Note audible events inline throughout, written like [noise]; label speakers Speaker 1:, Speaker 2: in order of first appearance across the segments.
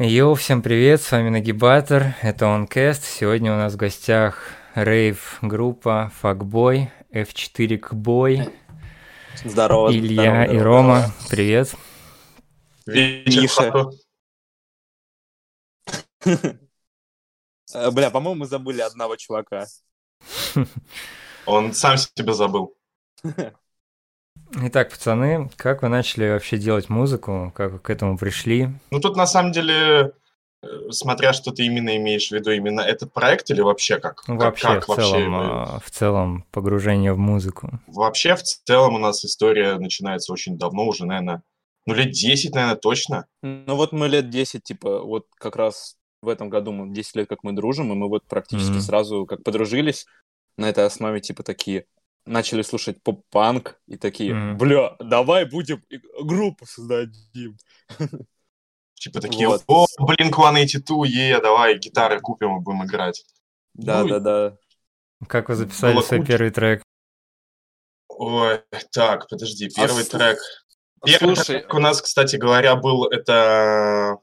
Speaker 1: Йоу, всем привет, с вами Нагибатор, это OnCast. Сегодня у нас в гостях рейв группа Факбой, F4 Кбой,
Speaker 2: Здорово.
Speaker 1: Илья
Speaker 2: здорово,
Speaker 1: и
Speaker 2: здорово.
Speaker 1: Рома. Привет.
Speaker 2: Миша. Э, Бля, по-моему, мы забыли одного чувака.
Speaker 3: Он сам себя забыл. [laughs]
Speaker 1: Итак, пацаны, как вы начали вообще делать музыку? Как вы к этому пришли?
Speaker 3: Ну, тут на самом деле, э, смотря что ты именно имеешь в виду, именно этот проект или вообще как?
Speaker 1: Ну,
Speaker 3: Как-
Speaker 1: вообще,
Speaker 3: как
Speaker 1: в целом,
Speaker 3: вы-
Speaker 1: а, в целом, погружение в музыку.
Speaker 3: Вообще, в целом у нас история начинается очень давно, уже, наверное, ну, лет 10, наверное, точно.
Speaker 2: Ну вот мы лет 10, типа, вот как раз в этом году мы 10 лет как мы дружим, и мы вот практически
Speaker 1: Мгм.
Speaker 2: сразу как подружились на этой основе, типа, такие начали слушать поп-панк и такие,
Speaker 1: Мгм.
Speaker 2: бля, давай будем группу создадим.
Speaker 3: Типа такие,
Speaker 2: Вот.
Speaker 3: о, блин, 182, е, давай гитары купим и будем играть.
Speaker 2: Да,
Speaker 3: Ну и-
Speaker 2: да, да.
Speaker 1: Как вы записали
Speaker 3: Было
Speaker 1: свой
Speaker 3: куча.
Speaker 1: первый трек?
Speaker 3: Ой, так, подожди, первый
Speaker 2: с-
Speaker 3: трек. Первый
Speaker 2: Слушай,
Speaker 3: трек у нас, кстати говоря, был это...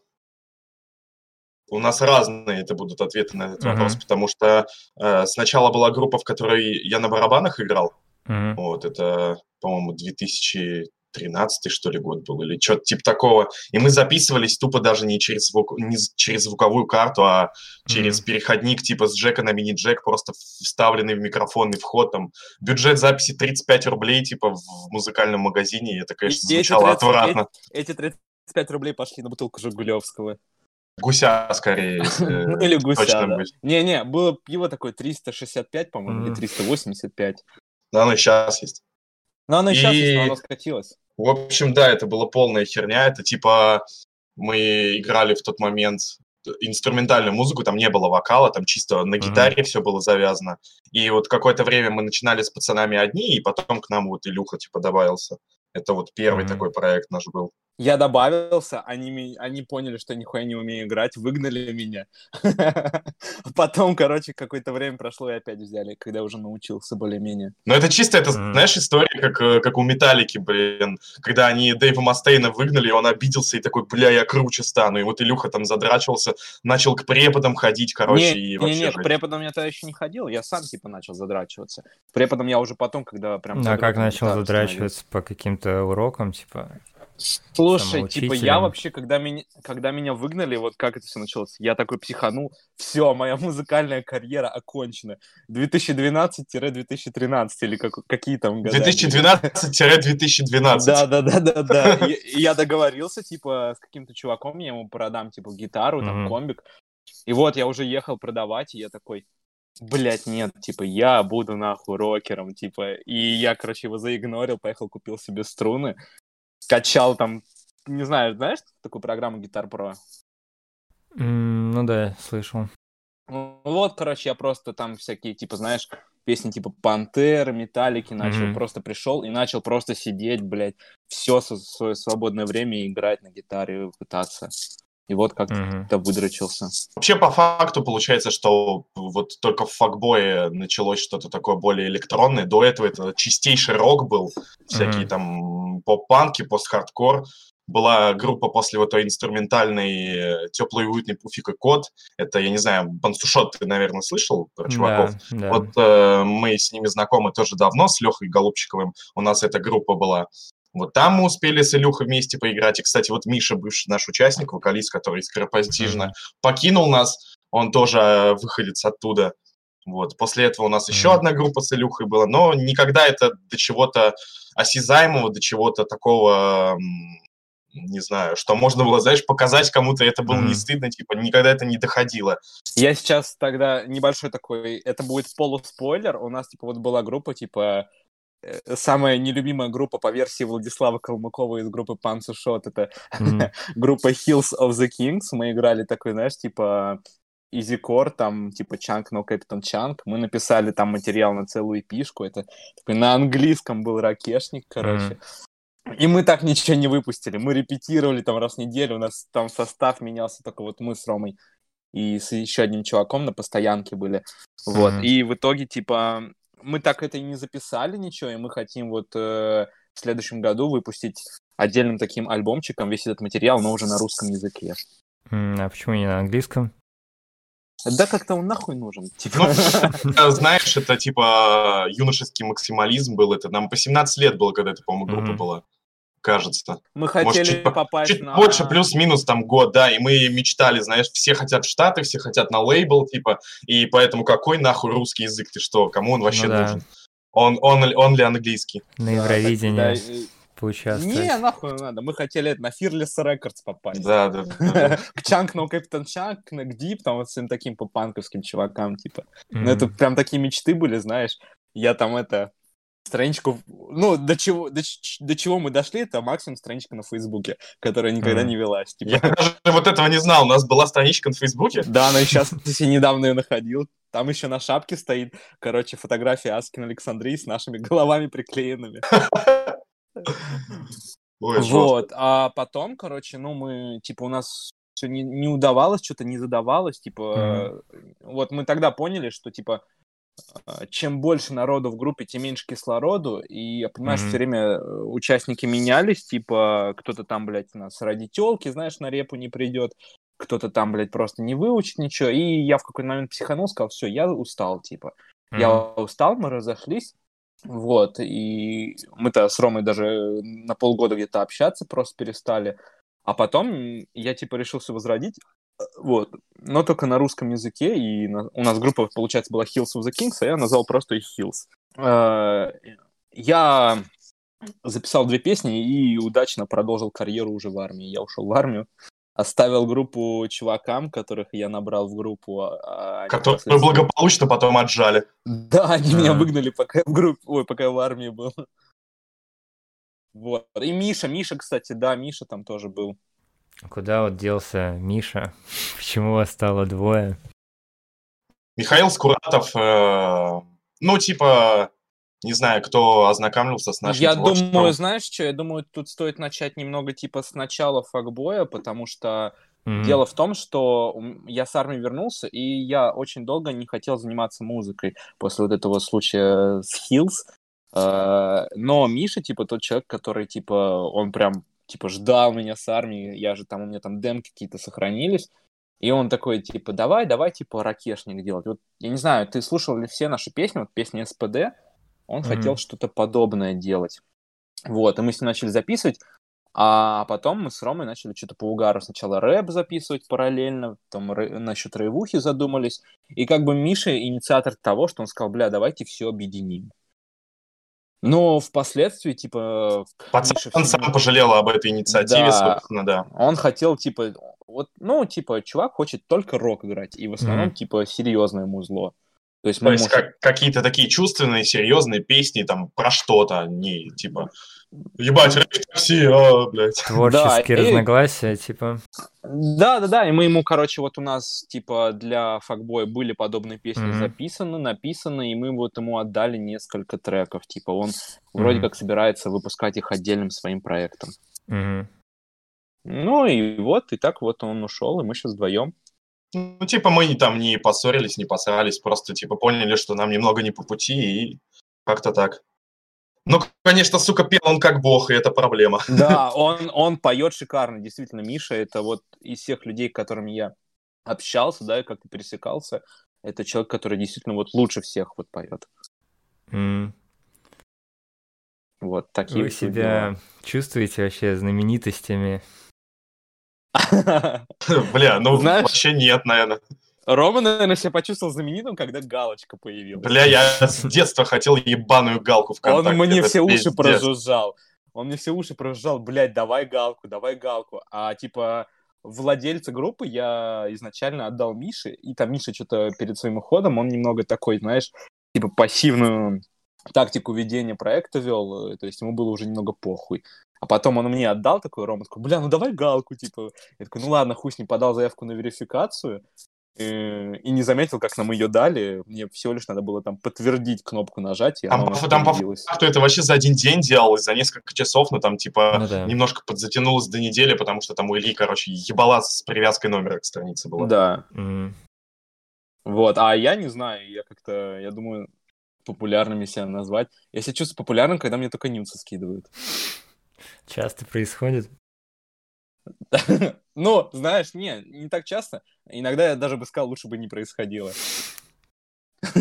Speaker 3: У нас разные это будут ответы на этот
Speaker 1: Мгм.
Speaker 3: вопрос, потому что э, сначала была группа, в которой я на барабанах играл.
Speaker 1: Мгм.
Speaker 3: Вот, это, по-моему, 2013 что ли год был, или что-то типа такого. И мы записывались тупо даже не через, звук, не через звуковую карту, а через
Speaker 1: Мгм.
Speaker 3: переходник типа с джека на мини-джек, просто вставленный в микрофонный вход. Там, бюджет записи 35 рублей, типа, в музыкальном магазине. И это, конечно,
Speaker 2: эти
Speaker 3: звучало
Speaker 2: 30
Speaker 3: отвратно.
Speaker 2: эти 35 рублей пошли на бутылку Жигулевского.
Speaker 3: Гуся, скорее. [laughs]
Speaker 2: Ну, или гуся, да. Не-не, было пиво такое 365, по-моему, или
Speaker 1: Мгм.
Speaker 2: 385.
Speaker 3: Да, оно сейчас есть.
Speaker 2: Но оно сейчас есть, но оно скатилось.
Speaker 3: В общем, да, это была полная херня. Это типа мы играли в тот момент инструментальную музыку, там не было вокала, там чисто на гитаре все было завязано. И вот какое-то время мы начинали с пацанами одни, и потом к нам вот Илюха типа добавился. Это вот первый
Speaker 1: Мгм.
Speaker 3: такой проект наш был.
Speaker 2: Я добавился, они, они поняли, что я нихуя не умею играть, выгнали меня. [laughs] Потом, короче, какое-то время прошло и опять взяли, когда уже научился более-менее.
Speaker 3: Но это чисто, это,
Speaker 1: Мгм.
Speaker 3: знаешь, история, как, э, как у Металлики, блин, когда они Дэйва Мастейна выгнали, и он обиделся и такой, бля, я круче стану. И вот Илюха там задрачивался, начал к преподам ходить, короче,
Speaker 2: не,
Speaker 3: и
Speaker 2: не,
Speaker 3: вообще
Speaker 2: не, к преподам я тогда еще не ходил, я сам типа начал задрачиваться. К преподам я уже потом, когда прям...
Speaker 1: А как начал задрачиваться по каким-то урокам, типа?
Speaker 2: Слушай, типа я вообще, когда меня, когда меня выгнали, вот как это все началось, я такой психанул, все, моя музыкальная карьера окончена. 2012-2013 или как, какие там года? были.
Speaker 3: 2012-2012.
Speaker 2: Да, да, да, да, да. И, и я договорился, типа, с каким-то чуваком, я ему продам, типа, гитару, там, комбик. И вот я уже ехал продавать, и я такой, блядь, нет, типа, я буду нахуй рокером, типа. И я, короче, его заигнорил, поехал, купил себе струны, качал там, не знаю, знаешь такую программу Guitar Pro?
Speaker 1: М, Ну да, слышал.
Speaker 2: Ну, Вот, короче, я просто там всякие, типа, знаешь, песни типа Пантер, Металлики начал,
Speaker 1: Мгм.
Speaker 2: просто пришел и начал просто сидеть, блядь, все свое свободное время и играть на гитаре, пытаться. И вот как-то
Speaker 1: Мгм.
Speaker 2: выдрочился.
Speaker 3: Вообще, по факту, получается, что вот только в факбое началось что-то такое более электронное. До этого это чистейший рок был, всякие
Speaker 1: Мгм.
Speaker 3: там поп-панки, пост-хардкор. Была группа после вот той инструментальной «Теплый и уютный Пуфик и Кот». Это, я не знаю, Бансушот ты, наверное, слышал про чуваков?
Speaker 1: Да, да.
Speaker 3: Вот э, мы с ними знакомы тоже давно, с Лехой Голубчиковым. У нас эта группа была. Вот там мы успели с Илюхой вместе поиграть. И, кстати, вот Миша, бывший наш участник, вокалист, который скоропостижно покинул нас. Он тоже э, выходец оттуда. Вот. После этого у нас еще одна группа с Илюхой была, но никогда это до чего-то осязаемого, до чего-то такого, не знаю, что можно было, знаешь, показать кому-то, это было не
Speaker 1: Мгм.
Speaker 3: стыдно, типа, никогда это не доходило.
Speaker 2: Я сейчас тогда небольшой такой, это будет полуспойлер, у нас, типа, вот была группа, типа, самая нелюбимая группа по версии Владислава Калмыкова из группы Panzer Shot, это [laughs] группа Hills of the Kings. Мы играли такой, знаешь, типа Easy Core, там, типа Chunk No Captain Chunk. Мы написали там материал на целую эпишку. Это такой на английском был ракешник, короче. И мы так ничего не выпустили. Мы репетировали там раз в неделю. У нас там состав менялся, только вот мы с Ромой и с еще одним чуваком на постоянке были. Вот. И в итоге, типа, мы так это и не записали ничего, и мы хотим вот э, в следующем году выпустить отдельным таким альбомчиком весь этот материал, но уже на русском языке.
Speaker 1: А почему не на английском?
Speaker 2: Да как-то он нахуй нужен. Типа.
Speaker 3: Ну, э, знаешь, это типа юношеский максимализм был. Это нам по 17 лет было, когда это, по-моему, группа
Speaker 1: Мгм.
Speaker 3: была. Кажется.
Speaker 2: Мы
Speaker 3: Может,
Speaker 2: хотели
Speaker 3: чуть по-
Speaker 2: попасть
Speaker 3: Чуть
Speaker 2: на...
Speaker 3: больше, плюс-минус там год, да, и мы мечтали, знаешь, все хотят в Штаты, все хотят на лейбл, типа, и поэтому какой нахуй русский язык, ты что, кому он вообще
Speaker 1: Ну да.
Speaker 3: нужен? Он, он, ли- он ли английский?
Speaker 1: На Евровидении
Speaker 2: да,
Speaker 1: поучаствовать.
Speaker 2: Не, нахуй надо. Мы хотели на Fearless Records попасть.
Speaker 3: Да, да, да. [laughs]
Speaker 2: К Чанк, no Captain Чанк, к Дип, там вот всем таким попанковским чувакам, типа.
Speaker 1: М,
Speaker 2: Ну, это прям такие мечты были, знаешь. Я там это страничку, ну, до чего, до, до чего мы дошли, это максимум страничка на Фейсбуке, которая никогда
Speaker 1: Мгм.
Speaker 2: не велась.
Speaker 3: Я
Speaker 2: Типа.
Speaker 3: даже вот этого не знал. У нас была страничка на Фейсбуке.
Speaker 2: Да, но сейчас [laughs] я недавно ее находил. Там еще на шапке стоит, короче, фотография Аскин Александрии с нашими головами приклеенными.
Speaker 3: Ой.
Speaker 2: Вот, а потом, короче, ну, мы, типа, у нас все не, не удавалось, что-то не задавалось, типа, вот мы тогда поняли, что, типа, чем больше народу в группе, тем меньше кислороду, и, я понимаю, что
Speaker 1: Мгм.
Speaker 2: все время э, участники менялись, типа, кто-то там, блядь, у нас ради телки, знаешь, на репу не придет, кто-то там, блядь, просто не выучит ничего, и я в какой-то момент психанул, сказал, все, я устал, типа,
Speaker 1: м,
Speaker 2: я устал, мы разошлись. Вот, и мы-то с Ромой даже на полгода где-то общаться просто перестали. А потом я, типа, решил все возродить. Вот, но только на русском языке, и на- у нас группа, получается, была Hills of the Kings, а я назвал просто их Hills. Э, Я записал две песни и удачно продолжил карьеру уже в армии. Я ушел в армию, оставил группу чувакам, которых я набрал в группу. а-
Speaker 3: Которые
Speaker 2: впоследствии-
Speaker 3: благополучно потом отжали.
Speaker 2: да, они меня выгнали, пока я в группе, ой, пока я в армии был. Вот. И Миша, Миша, кстати, да, Миша там тоже был.
Speaker 1: Куда вот делся Миша? [laughs] Почему вас стало двое?
Speaker 3: Михаил Скуратов, э, ну, типа, не знаю, кто ознакомился с нашим
Speaker 2: я
Speaker 3: творчеством.
Speaker 2: думаю, знаешь что, я думаю, тут стоит начать немного типа с начала факбоя, потому что
Speaker 1: М,
Speaker 2: дело в том, что я с армии вернулся, и я очень долго не хотел заниматься музыкой после вот этого случая с Hills. Э, Но Миша, типа, тот человек, который, типа, он прям, типа, ждал меня с армии, я же там, у меня там демки какие-то сохранились, и он такой, типа, давай, давай, типа, ракешник делать. Вот, я не знаю, ты слушал ли все наши песни, вот песни СПД, он
Speaker 1: Мгм.
Speaker 2: хотел что-то подобное делать. Вот, и мы с ним начали записывать, а потом мы с Ромой начали что-то по угару сначала рэп записывать параллельно, там рэ- насчет рейвухи задумались, и как бы Миша инициатор того, что он сказал, бля, давайте все объединим. Но впоследствии, типа,
Speaker 3: Пацан
Speaker 2: всё-
Speaker 3: сам пожалел об этой инициативе,
Speaker 2: Да.
Speaker 3: собственно, да.
Speaker 2: он хотел, типа, вот, ну, типа, чувак хочет только рок играть, и в основном,
Speaker 1: Мгм.
Speaker 2: типа, серьезное музло. То есть
Speaker 3: То есть
Speaker 2: ему-
Speaker 3: как- какие-то такие чувственные, серьезные песни там про что-то, не типа ебать, рэп такси, а, блядь. [laughs]
Speaker 1: Творческие
Speaker 2: и-
Speaker 1: разногласия, типа.
Speaker 2: Да, да, да. И мы ему, короче, вот у нас, типа, для факбоя были подобные песни
Speaker 1: Мгм.
Speaker 2: записаны, написаны, и мы вот ему отдали несколько треков. Типа, он вроде
Speaker 1: Мгм.
Speaker 2: как собирается выпускать их отдельным своим проектом.
Speaker 1: Мгм.
Speaker 2: Ну и вот, и так вот он ушел, и мы сейчас вдвоем.
Speaker 3: Ну, типа, мы там не поссорились, не посрались, просто, типа, поняли, что нам немного не по пути, и как-то так. Ну, конечно, сука, пел он как бог, и это проблема. [laughs]
Speaker 2: Да, [laughs] он, он поет шикарно. Действительно, Миша, это вот из всех людей, с которыми я общался, да, и как-то пересекался, это человек, который действительно вот лучше всех вот поет.
Speaker 1: М.
Speaker 2: Вот такие
Speaker 1: Вы себя чувствуете вообще знаменитостями? [laughs]
Speaker 3: Бля, ну,
Speaker 2: Знаешь-
Speaker 3: вообще нет, наверное.
Speaker 2: Рома, наверное, себя почувствовал знаменитым, когда галочка появилась.
Speaker 3: Бля, я с детства хотел ебаную галку в
Speaker 2: Он
Speaker 3: ВКонтакте.
Speaker 2: мне
Speaker 3: это
Speaker 2: все уши
Speaker 3: пиздец.
Speaker 2: прожужжал. Он мне все уши прожужжал, блядь, давай галку, давай галку. А типа владельца группы я изначально отдал Мише, и там Миша что-то перед своим уходом, он немного такой, знаешь, типа пассивную тактику ведения проекта вел, э, то есть ему было уже немного похуй. А потом он мне отдал такой, Рома такой, бля, ну давай галку, типа. Я такой, ну ладно, хуй с ним подал заявку на верификацию, э, и не заметил, как нам ее дали. Мне всего лишь надо было там подтвердить кнопку нажать, и
Speaker 3: Там, по- там по факту это вообще за один день делалось, за несколько часов, но там типа
Speaker 1: Ну да.
Speaker 3: немножко подзатянулось до недели, потому что там у Ильи, короче, ебала с привязкой номера к странице была.
Speaker 2: Да,
Speaker 1: М.
Speaker 2: вот. А я не знаю, я как-то, я думаю, популярными себя назвать. Я себя чувствую популярным, когда мне только нюцы скидывают.
Speaker 1: Часто происходит. [laughs]
Speaker 2: Ну, знаешь, не, не так часто. Иногда я даже бы сказал, лучше бы не происходило.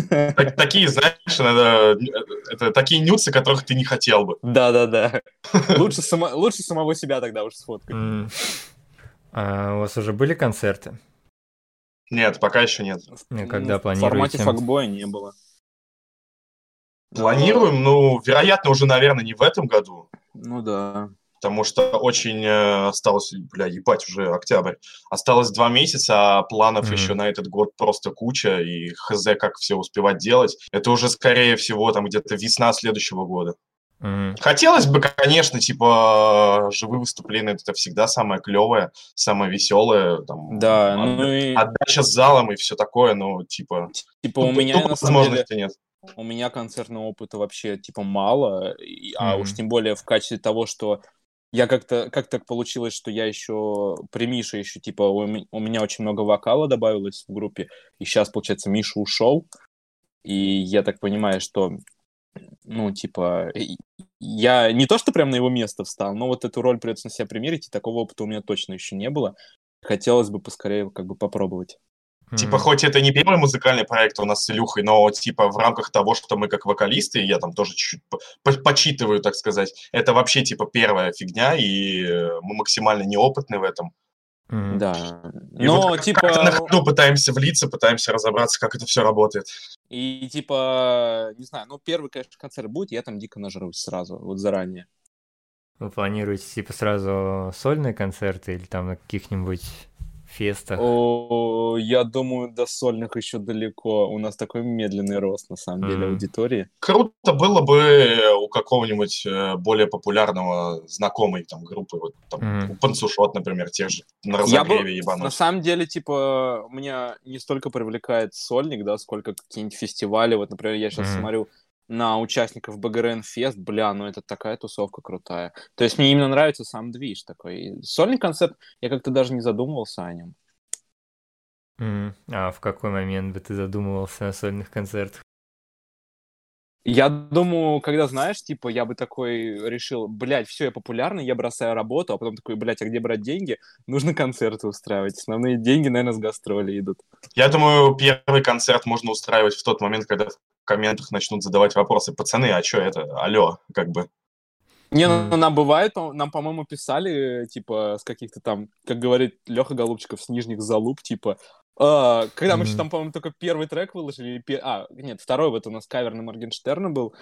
Speaker 3: Так- Такие, знаешь, иногда, это такие нюцы, которых ты не хотел бы.
Speaker 2: Да-да-да. [laughs] Лучше, само- лучше самого себя тогда уж сфоткать.
Speaker 1: М. А у вас уже были концерты?
Speaker 3: Нет, пока еще нет.
Speaker 1: Не, когда
Speaker 2: Ну, В формате
Speaker 1: планируете?
Speaker 2: факбоя не было.
Speaker 3: Планируем, ну, вероятно, уже, наверное, не в этом году,
Speaker 2: Ну да.
Speaker 3: потому что очень э, осталось, бля, ебать, уже октябрь. Осталось два месяца, а планов
Speaker 1: Мгм.
Speaker 3: еще на этот год просто куча, и хз, как все успевать делать. Это уже, скорее всего, там где-то весна следующего года.
Speaker 1: М.
Speaker 3: Хотелось бы, конечно, типа, живые выступления, это всегда самое клевое, самое веселое, там,
Speaker 2: Да,
Speaker 3: отда-
Speaker 2: ну и
Speaker 3: отдача с залом и все такое, но, типа,
Speaker 2: типа у
Speaker 3: тупо-
Speaker 2: меня на самом деле
Speaker 3: возможности нет.
Speaker 2: У меня концертного опыта вообще типа мало, и- а уж тем более в качестве того, что я как-то как так получилось, что я еще при Мише еще типа у, у меня очень много вокала добавилось в группе, и сейчас получается Миша ушел, и я так понимаю, что ну типа я не то что прям на его место встал, но вот эту роль придется на себя примерить, и такого опыта у меня точно еще не было. Хотелось бы поскорее как бы попробовать.
Speaker 3: Типа, хоть это не первый музыкальный проект у нас с Илюхой, но, типа, в рамках того, что мы как вокалисты, я там тоже чуть-чуть по- по- почитываю, так сказать, это вообще, типа, первая фигня, и э, мы максимально неопытны в этом.
Speaker 2: Да.
Speaker 3: И
Speaker 2: Но
Speaker 3: вот
Speaker 2: типа
Speaker 3: как-то на ходу пытаемся влиться, пытаемся разобраться, как это все работает.
Speaker 2: И типа, не знаю, ну первый, конечно, концерт будет, я там дико нажрусь сразу, вот заранее.
Speaker 1: Вы планируете типа сразу сольные концерты или там на каких-нибудь фестах?
Speaker 2: О, я думаю, до сольных еще далеко. У нас такой медленный рост, на самом деле,
Speaker 1: Мгм.
Speaker 2: аудитории.
Speaker 3: Круто было бы э, у какого-нибудь э, более популярного знакомой там группы, вот там,
Speaker 1: Мгм.
Speaker 3: у Панцушот, например, тех же, на
Speaker 2: Я бы,
Speaker 3: разогреве
Speaker 2: на
Speaker 3: ебануть.
Speaker 2: самом деле, типа, меня не столько привлекает сольник, да, сколько какие-нибудь фестивали. Вот, например, я сейчас
Speaker 1: Мгм.
Speaker 2: смотрю на участников БГРН Фест, бля, ну это такая тусовка крутая. То есть мне именно нравится сам движ такой. И сольный концерт, я как-то даже не задумывался о нем.
Speaker 1: М. А в какой момент бы ты задумывался о сольных концертах?
Speaker 2: Я думаю, когда знаешь, типа, я бы такой решил, блядь, все, я популярный, я бросаю работу, а потом такой, блядь, а где брать деньги? Нужно концерты устраивать. Основные деньги, наверное, с гастроли идут.
Speaker 3: Я думаю, первый концерт можно устраивать в тот момент, когда в комментах начнут задавать вопросы. Пацаны, а что это? Алло, как бы.
Speaker 2: Не, ну
Speaker 1: Мгм.
Speaker 2: нам бывает, нам, по-моему, писали, типа, с каких-то там, как говорит Леха Голубчиков, с нижних залуп, типа, а, когда мы еще
Speaker 1: Мгм.
Speaker 2: там, по-моему, только первый трек выложили, или пе- а, нет, второй вот у нас кавер на Моргенштерна был,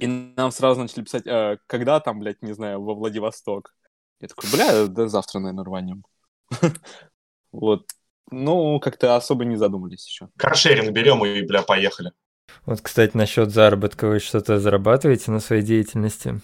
Speaker 2: и нам сразу начали писать, «А, когда там, блядь, не знаю, во Владивосток. Я такой, бля, да завтра, наверное, рванем. [laughs] Вот. Ну, как-то особо не задумались еще.
Speaker 3: Каршеринг берем и, бля, поехали.
Speaker 1: Вот, кстати, насчет заработка вы что-то зарабатываете на своей деятельности?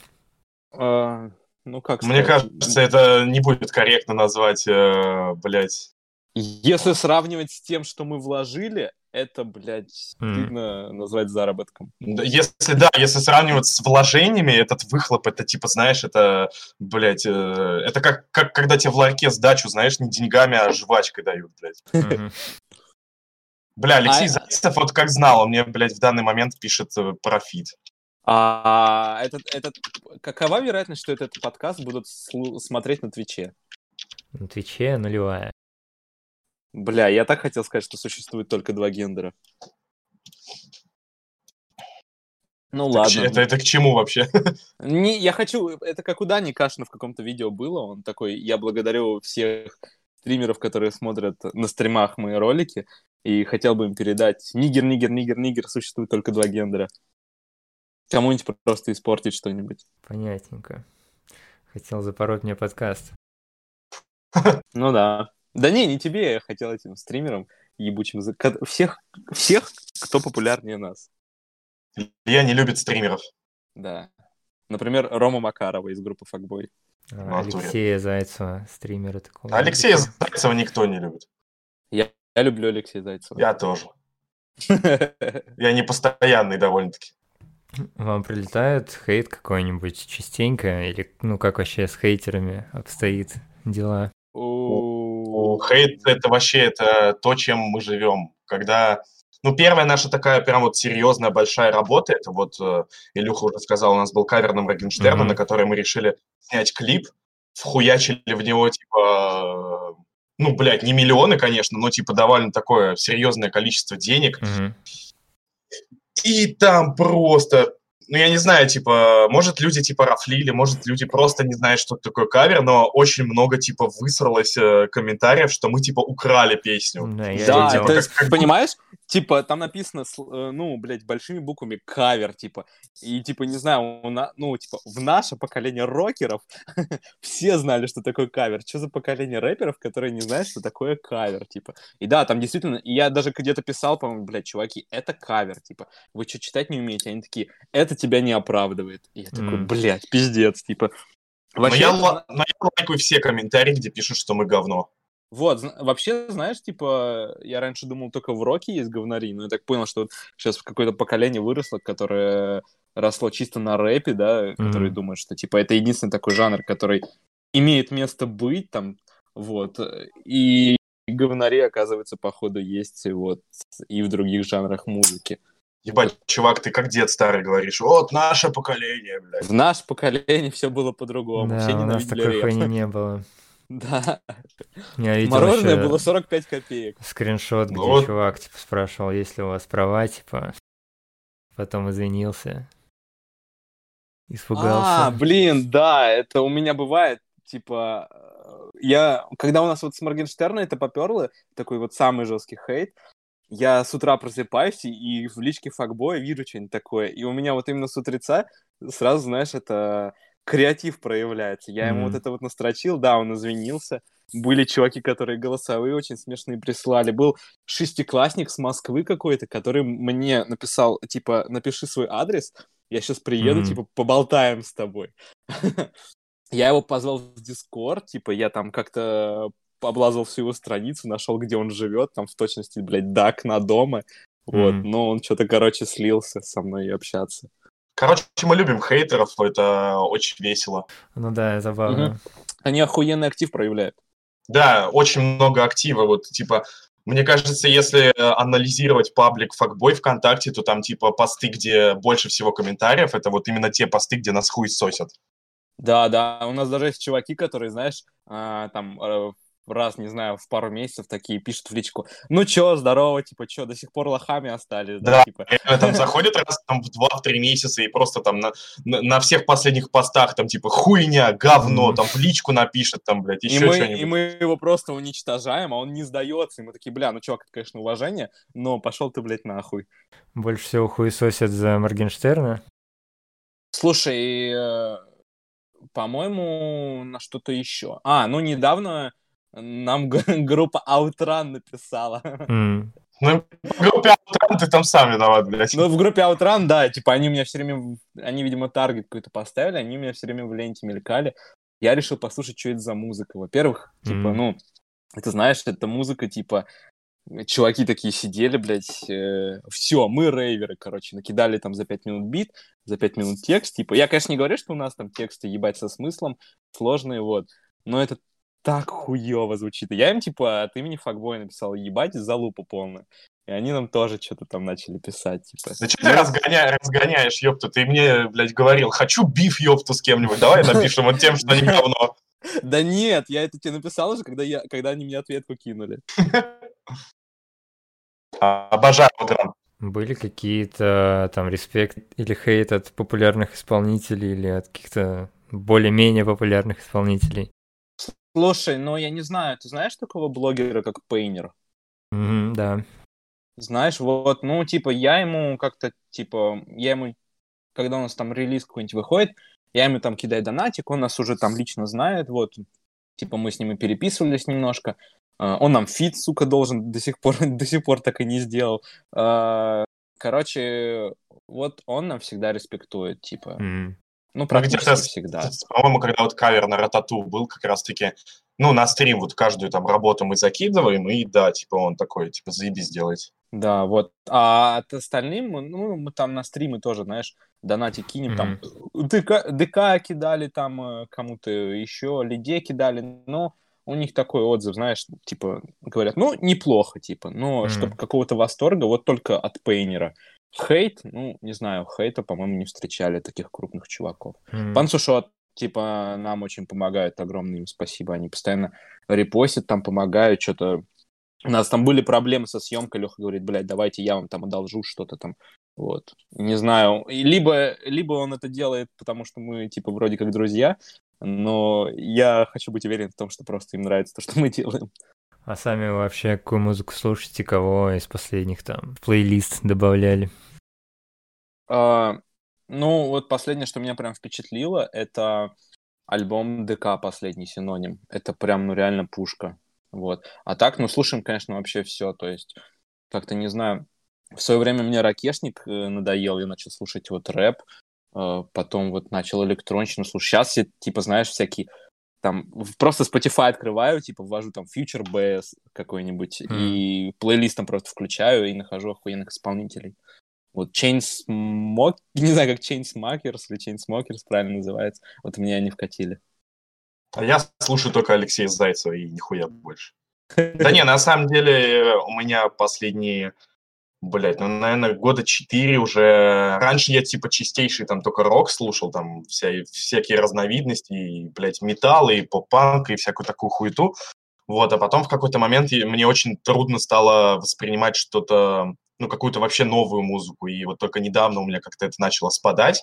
Speaker 2: А, ну, как
Speaker 3: Мне
Speaker 2: сказать,
Speaker 3: кажется, это не будет корректно назвать, э, блядь.
Speaker 2: Если сравнивать с тем, что мы вложили, это, блядь, стыдно назвать заработком.
Speaker 3: Если, да, если сравнивать с вложениями, этот выхлоп, это типа, знаешь, это, блядь, э, это как, как когда тебе в ларьке сдачу, знаешь, не деньгами, а жвачкой дают, блядь.
Speaker 1: Мгм.
Speaker 3: Бля, Алексей
Speaker 2: А-
Speaker 3: Зайцев, вот как знал, он мне, блядь, в данный момент пишет э, про feat.
Speaker 2: А этот, этот, какова вероятность, что этот подкаст будут слу- смотреть на Twitch е?
Speaker 1: На Twitch е нулевая.
Speaker 2: Бля, я так хотел сказать, что существует только два гендера. Ну
Speaker 3: Это к че-
Speaker 2: ладно.
Speaker 3: Это, это к чему вообще? [laughs]
Speaker 2: Не, я хочу, это как у Дани Кашина в каком-то видео было, он такой, я благодарю всех стримеров, которые смотрят на стримах мои ролики, и хотел бы им передать, нигер, нигер, нигер, нигер, существует только два гендера. Кому-нибудь просто испортить что-нибудь.
Speaker 1: Понятненько. Хотел запороть мне подкаст. [laughs]
Speaker 2: Ну да. Да не, не тебе, я хотел этим стримерам ебучим... Всех, всех, кто популярнее нас.
Speaker 3: Я не любит стримеров.
Speaker 2: Да. Например, Рома Макарова из группы Факбой.
Speaker 1: А. Алексея Зайцева, стримера такого.
Speaker 3: Алексея Зайцева никто не любит.
Speaker 2: Я, я люблю Алексея Зайцева.
Speaker 3: Я тоже. [laughs] Я не постоянный довольно-таки.
Speaker 1: Вам прилетает хейт какой-нибудь частенько? Или, ну, как вообще с хейтерами обстоит дела?
Speaker 2: У-
Speaker 3: Хейт — это вообще это то, чем мы живем. Когда... Ну, первая наша такая прям вот серьезная большая работа, это вот, э, Илюха уже сказал, у нас был кавер на Моргенштерна, на который мы решили снять клип, вхуячили в него, типа, ну, блядь, не миллионы, конечно, но, типа, довольно такое серьезное количество денег.
Speaker 1: Мгм.
Speaker 3: И там просто, ну, я не знаю, типа, может, люди, типа, рафлили, может, люди просто не знают, что такое кавер, но очень много, типа, высралось э, комментариев, что мы, типа, украли песню.
Speaker 1: Да, я
Speaker 2: Да,
Speaker 1: видел.
Speaker 2: то
Speaker 3: Как-
Speaker 2: есть,
Speaker 3: как-
Speaker 2: понимаешь, типа, там написано, э, ну, блядь, большими буквами кавер, типа, и, типа, не знаю, у на- ну, типа, в наше поколение рокеров [laughs] все знали, что такое кавер. Что за поколение рэперов, которые не знают, что такое кавер, типа. И да, там действительно, я даже где-то писал, по-моему, блядь, чуваки, это кавер, типа, вы что, читать не умеете? Они такие, это тебя не оправдывает. И я такой, блядь, пиздец, типа.
Speaker 3: Но
Speaker 2: Вообще,
Speaker 3: я,
Speaker 2: это
Speaker 3: ла- но я лайкаю все комментарии, где пишут, что мы говно.
Speaker 2: Вот, вообще, знаешь, типа, я раньше думал, только в роке есть говнари, но я так понял, что вот сейчас какое-то поколение выросло, которое росло чисто на рэпе, да, которые
Speaker 1: Мгм.
Speaker 2: думают, что, типа, это единственный такой жанр, который имеет место быть там, вот, и говнари, оказывается, походу, есть вот и в других жанрах музыки.
Speaker 3: Ебать, чувак, ты как дед старый говоришь. Вот наше поколение, блядь.
Speaker 2: В наше поколение все было по-другому,
Speaker 1: Да,
Speaker 2: все
Speaker 1: у нас такой хуйни [laughs] не было.
Speaker 2: Да,
Speaker 1: Я видел
Speaker 2: мороженое было 45 копеек.
Speaker 1: скриншот, где
Speaker 3: вот.
Speaker 1: чувак типа спрашивал, есть ли у вас права, типа. Потом извинился. Испугался.
Speaker 2: А, блин, да, это у меня бывает, типа, э, я, когда у нас вот с Моргенштерна это поперло, такой вот самый жесткий хейт, я с утра просыпаюсь и- и в личке факбоя вижу что-нибудь такое, и у меня вот именно с утреца сразу, знаешь, это креатив проявляется. Я ему
Speaker 1: Мгм.
Speaker 2: вот это вот настрочил, да, он извинился. Были чуваки, которые голосовые очень смешные прислали. Был шестиклассник с Москвы какой-то, который мне написал, типа, напиши свой адрес, я сейчас приеду,
Speaker 1: Мгм.
Speaker 2: типа, поболтаем с тобой. [laughs] Я его позвал в Дискорд, типа, я там как-то облазал всю его страницу, нашел, где он живет, там в точности, блядь, дак на дома. Вот,
Speaker 1: Мгм.
Speaker 2: но он что-то, короче, слился со мной общаться.
Speaker 3: Короче, мы любим хейтеров, это очень весело.
Speaker 1: Ну да, забавно.
Speaker 2: Они охуенный актив проявляют.
Speaker 3: Да, очень много актива, вот, типа, мне кажется, если анализировать паблик Факбой ВКонтакте, то там, типа, посты, где больше всего комментариев, это вот именно те посты, где нас хуй сосят.
Speaker 2: Да, да, у нас даже есть чуваки, которые, знаешь, а, там э, раз, не знаю, в пару месяцев такие пишут в личку, ну чё, здорово, типа, чё, до сих пор лохами остались, да,
Speaker 3: Да.
Speaker 2: типа.
Speaker 3: Там заходят раз там в 2-3 месяца и просто там на, на, на всех последних постах там, типа, хуйня, говно, там в личку напишет, там, блядь,
Speaker 2: И
Speaker 3: еще
Speaker 2: мы,
Speaker 3: что-нибудь.
Speaker 2: и мы его просто уничтожаем, а он не сдается. И мы такие, бля, ну чувак, это, конечно, уважение, но пошел ты, блядь, нахуй.
Speaker 1: Больше всего хуесосят за Моргенштерна.
Speaker 2: Слушай, э, по-моему, на что-то еще. А, ну недавно нам группа Outrun написала.
Speaker 3: Ну, в группе Outrun ты там сам виноват, блядь.
Speaker 2: Ну, в группе Outrun, да, типа, они меня все время, они, видимо, таргет какой-то поставили, они меня все время в ленте мелькали. Я решил послушать, что это за музыка. Во-первых, типа, ну, это, знаешь, это музыка, типа, чуваки такие сидели, блядь, все, мы рейверы, короче, накидали там за пять минут бит, за пять минут текст, типа, я, конечно, не говорю, что у нас там тексты ебать со смыслом, сложные, вот, но это так хуево звучит. Я им, типа, от имени факбоя написал ебать залупа полная. И они нам тоже что-то там начали писать, типа.
Speaker 3: Да что ты разгоня- разгоняешь, ёпта? Ты мне, блядь, говорил, хочу биф, ёпту, с кем-нибудь. Давай напишем вот тем, что они говно. [laughs]
Speaker 2: Да нет, я это тебе написал уже, когда, я, когда они мне ответку кинули. [laughs]
Speaker 3: А, Обожаю Outrun.
Speaker 1: Были какие-то там респект или хейт от популярных исполнителей или от каких-то более-менее популярных исполнителей?
Speaker 2: Слушай, ну я не знаю, ты знаешь такого блогера, как Пейнер?
Speaker 1: Мгм, да.
Speaker 2: Знаешь, вот, ну, типа, я ему как-то, типа, я ему, когда у нас там релиз какой-нибудь выходит, я ему там кидаю донатик, он нас уже там лично знает, вот, типа, мы с ним и переписывались немножко, А, он нам feat, сука, должен, до сих пор, [laughs] до сих пор так и не сделал. А, Короче, вот он нам всегда респектует, типа,
Speaker 1: М.
Speaker 2: ну, практически
Speaker 3: с-
Speaker 2: всегда.
Speaker 3: По-моему, когда вот кавер на Ратату был, как раз-таки, ну, на стрим вот каждую там работу мы закидываем, и да, типа он такой, типа, заебись делать.
Speaker 2: Да, вот. А от остальным, ну, мы там на стримы тоже, знаешь, донати кинем, там ДК, ДК кидали там э, кому-то еще, Лиде кидали, но у них такой отзыв, знаешь, типа, говорят, ну, неплохо, типа, но
Speaker 1: Мгм.
Speaker 2: чтобы какого-то восторга, вот только от Пейнера. Хейт, ну, не знаю, хейта, по-моему, не встречали таких крупных чуваков.
Speaker 1: М.
Speaker 2: Понятно, что от типа, нам очень помогают, огромное им спасибо. Они постоянно репостят, там помогают, что-то... У нас там были проблемы со съемкой, Леха говорит, блядь, давайте я вам там одолжу что-то там. Вот. Не знаю. Либо, либо он это делает, потому что мы, типа, вроде как друзья, но я хочу быть уверен в том, что просто им нравится то, что мы делаем.
Speaker 1: А сами вообще какую музыку слушаете, кого из последних там в плейлист добавляли?
Speaker 2: А, ну, вот последнее, что меня прям впечатлило, это альбом ДК «Последний синоним». Это прям, ну, реально пушка. Вот. А так, ну, слушаем, конечно, вообще все. То есть, как-то, не знаю, в свое время мне ракешник э, надоел, я начал слушать вот рэп, э, потом вот начал электронщину слушать. Сейчас я, типа, знаешь, всякие там просто Spotify открываю, типа ввожу там Future Bass какой-нибудь mm. и плейлист там просто включаю и нахожу охуенных исполнителей. Вот Chainsmok... [laughs] Не знаю, как Chainsmokers или Chainsmokers правильно называется. Вот меня они вкатили.
Speaker 3: А я слушаю только Алексея Зайцева и нихуя больше. [laughs] Да не, на самом деле у меня последние, блядь, ну, наверное, года четыре уже... Раньше я, типа, чистейший там только рок слушал, там вся, всякие разновидности, и, блядь, металл, и поп-панк, и всякую такую хуету. Вот, а потом в какой-то момент мне очень трудно стало воспринимать что-то ну, какую-то вообще новую музыку, и вот только недавно у меня как-то это начало спадать.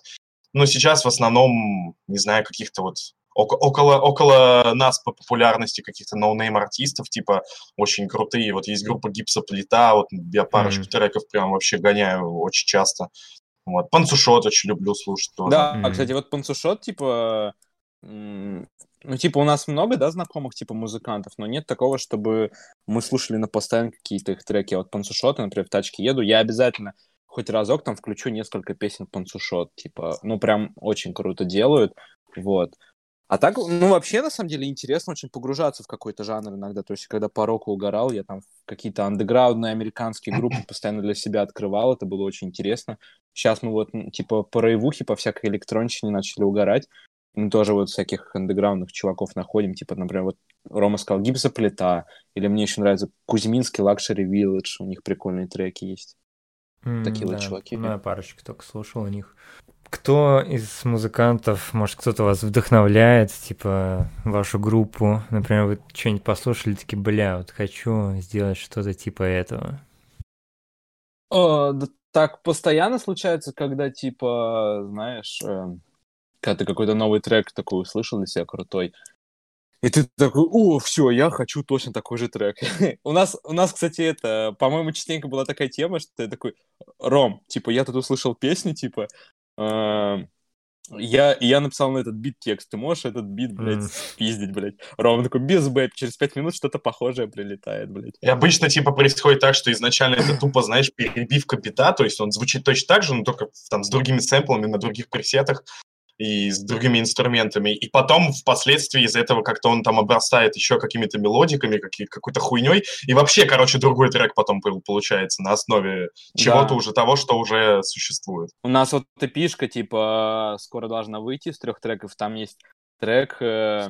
Speaker 3: Но сейчас в основном, не знаю, каких-то вот около, около нас по популярности каких-то no-name артистов, типа, очень крутые. Вот есть группа Гипсоплита, вот я парочку mm-hmm. треков прям вообще гоняю очень часто. Вот. Панцушот очень люблю слушать тоже.
Speaker 2: Да, mm-hmm. а, кстати, вот Панцушот, типа, ну, типа, у нас много, да, знакомых, типа, музыкантов, но нет такого, чтобы мы слушали на постоянно какие-то их треки. Вот Пансушота, например, в тачке еду, я обязательно хоть разок там включу несколько песен Пансушот, типа, ну, прям очень круто делают, вот. А так, ну, вообще, на самом деле, интересно очень погружаться в какой-то жанр иногда. То есть, когда по року угорал, я там какие-то андеграундные американские группы [laughs] постоянно для себя открывал, это было очень интересно. Сейчас мы вот, типа, по рейвухе, по всякой электронщине начали угорать мы тоже вот всяких андеграундных чуваков находим, типа, например, вот Рома сказал гипсоплита, или мне еще нравится Кузьминский Luxury Village, у них прикольные треки есть. Mm, Такие да, вот чуваки.
Speaker 1: Ну, я парочку только слушал у них. Кто из музыкантов, может, кто-то вас вдохновляет, типа, вашу группу? Например, вы что-нибудь послушали, такие, бля, вот хочу сделать что-то типа этого.
Speaker 2: О, да так постоянно случается, когда, типа, знаешь, э, когда ты какой-то новый трек такой услышал для себя крутой, и ты такой, о, все, я хочу точно такой же трек. [laughs] у, нас, у нас, кстати, это, по-моему, частенько была такая тема, что ты такой, Ром, типа, я тут услышал песню, типа, э, я, я написал на этот бит текст, ты можешь этот бит, блядь, mm. спиздить, блядь. Ром такой, без бэ, через пять минут что-то похожее прилетает, блядь.
Speaker 3: И обычно, типа, происходит так, что изначально это тупо, знаешь, перебивка бита, то есть он звучит точно так же, но только там с другими сэмплами на других пресетах, и с другими инструментами. И потом, впоследствии, из этого как-то он там обрастает еще какими-то мелодиками, какие, какой-то хуйней. И вообще, короче, другой трек потом получается на основе чего-то да. уже того, что уже существует.
Speaker 2: У нас вот эпишка, типа, скоро должна выйти из трех треков. Там есть трек... Э,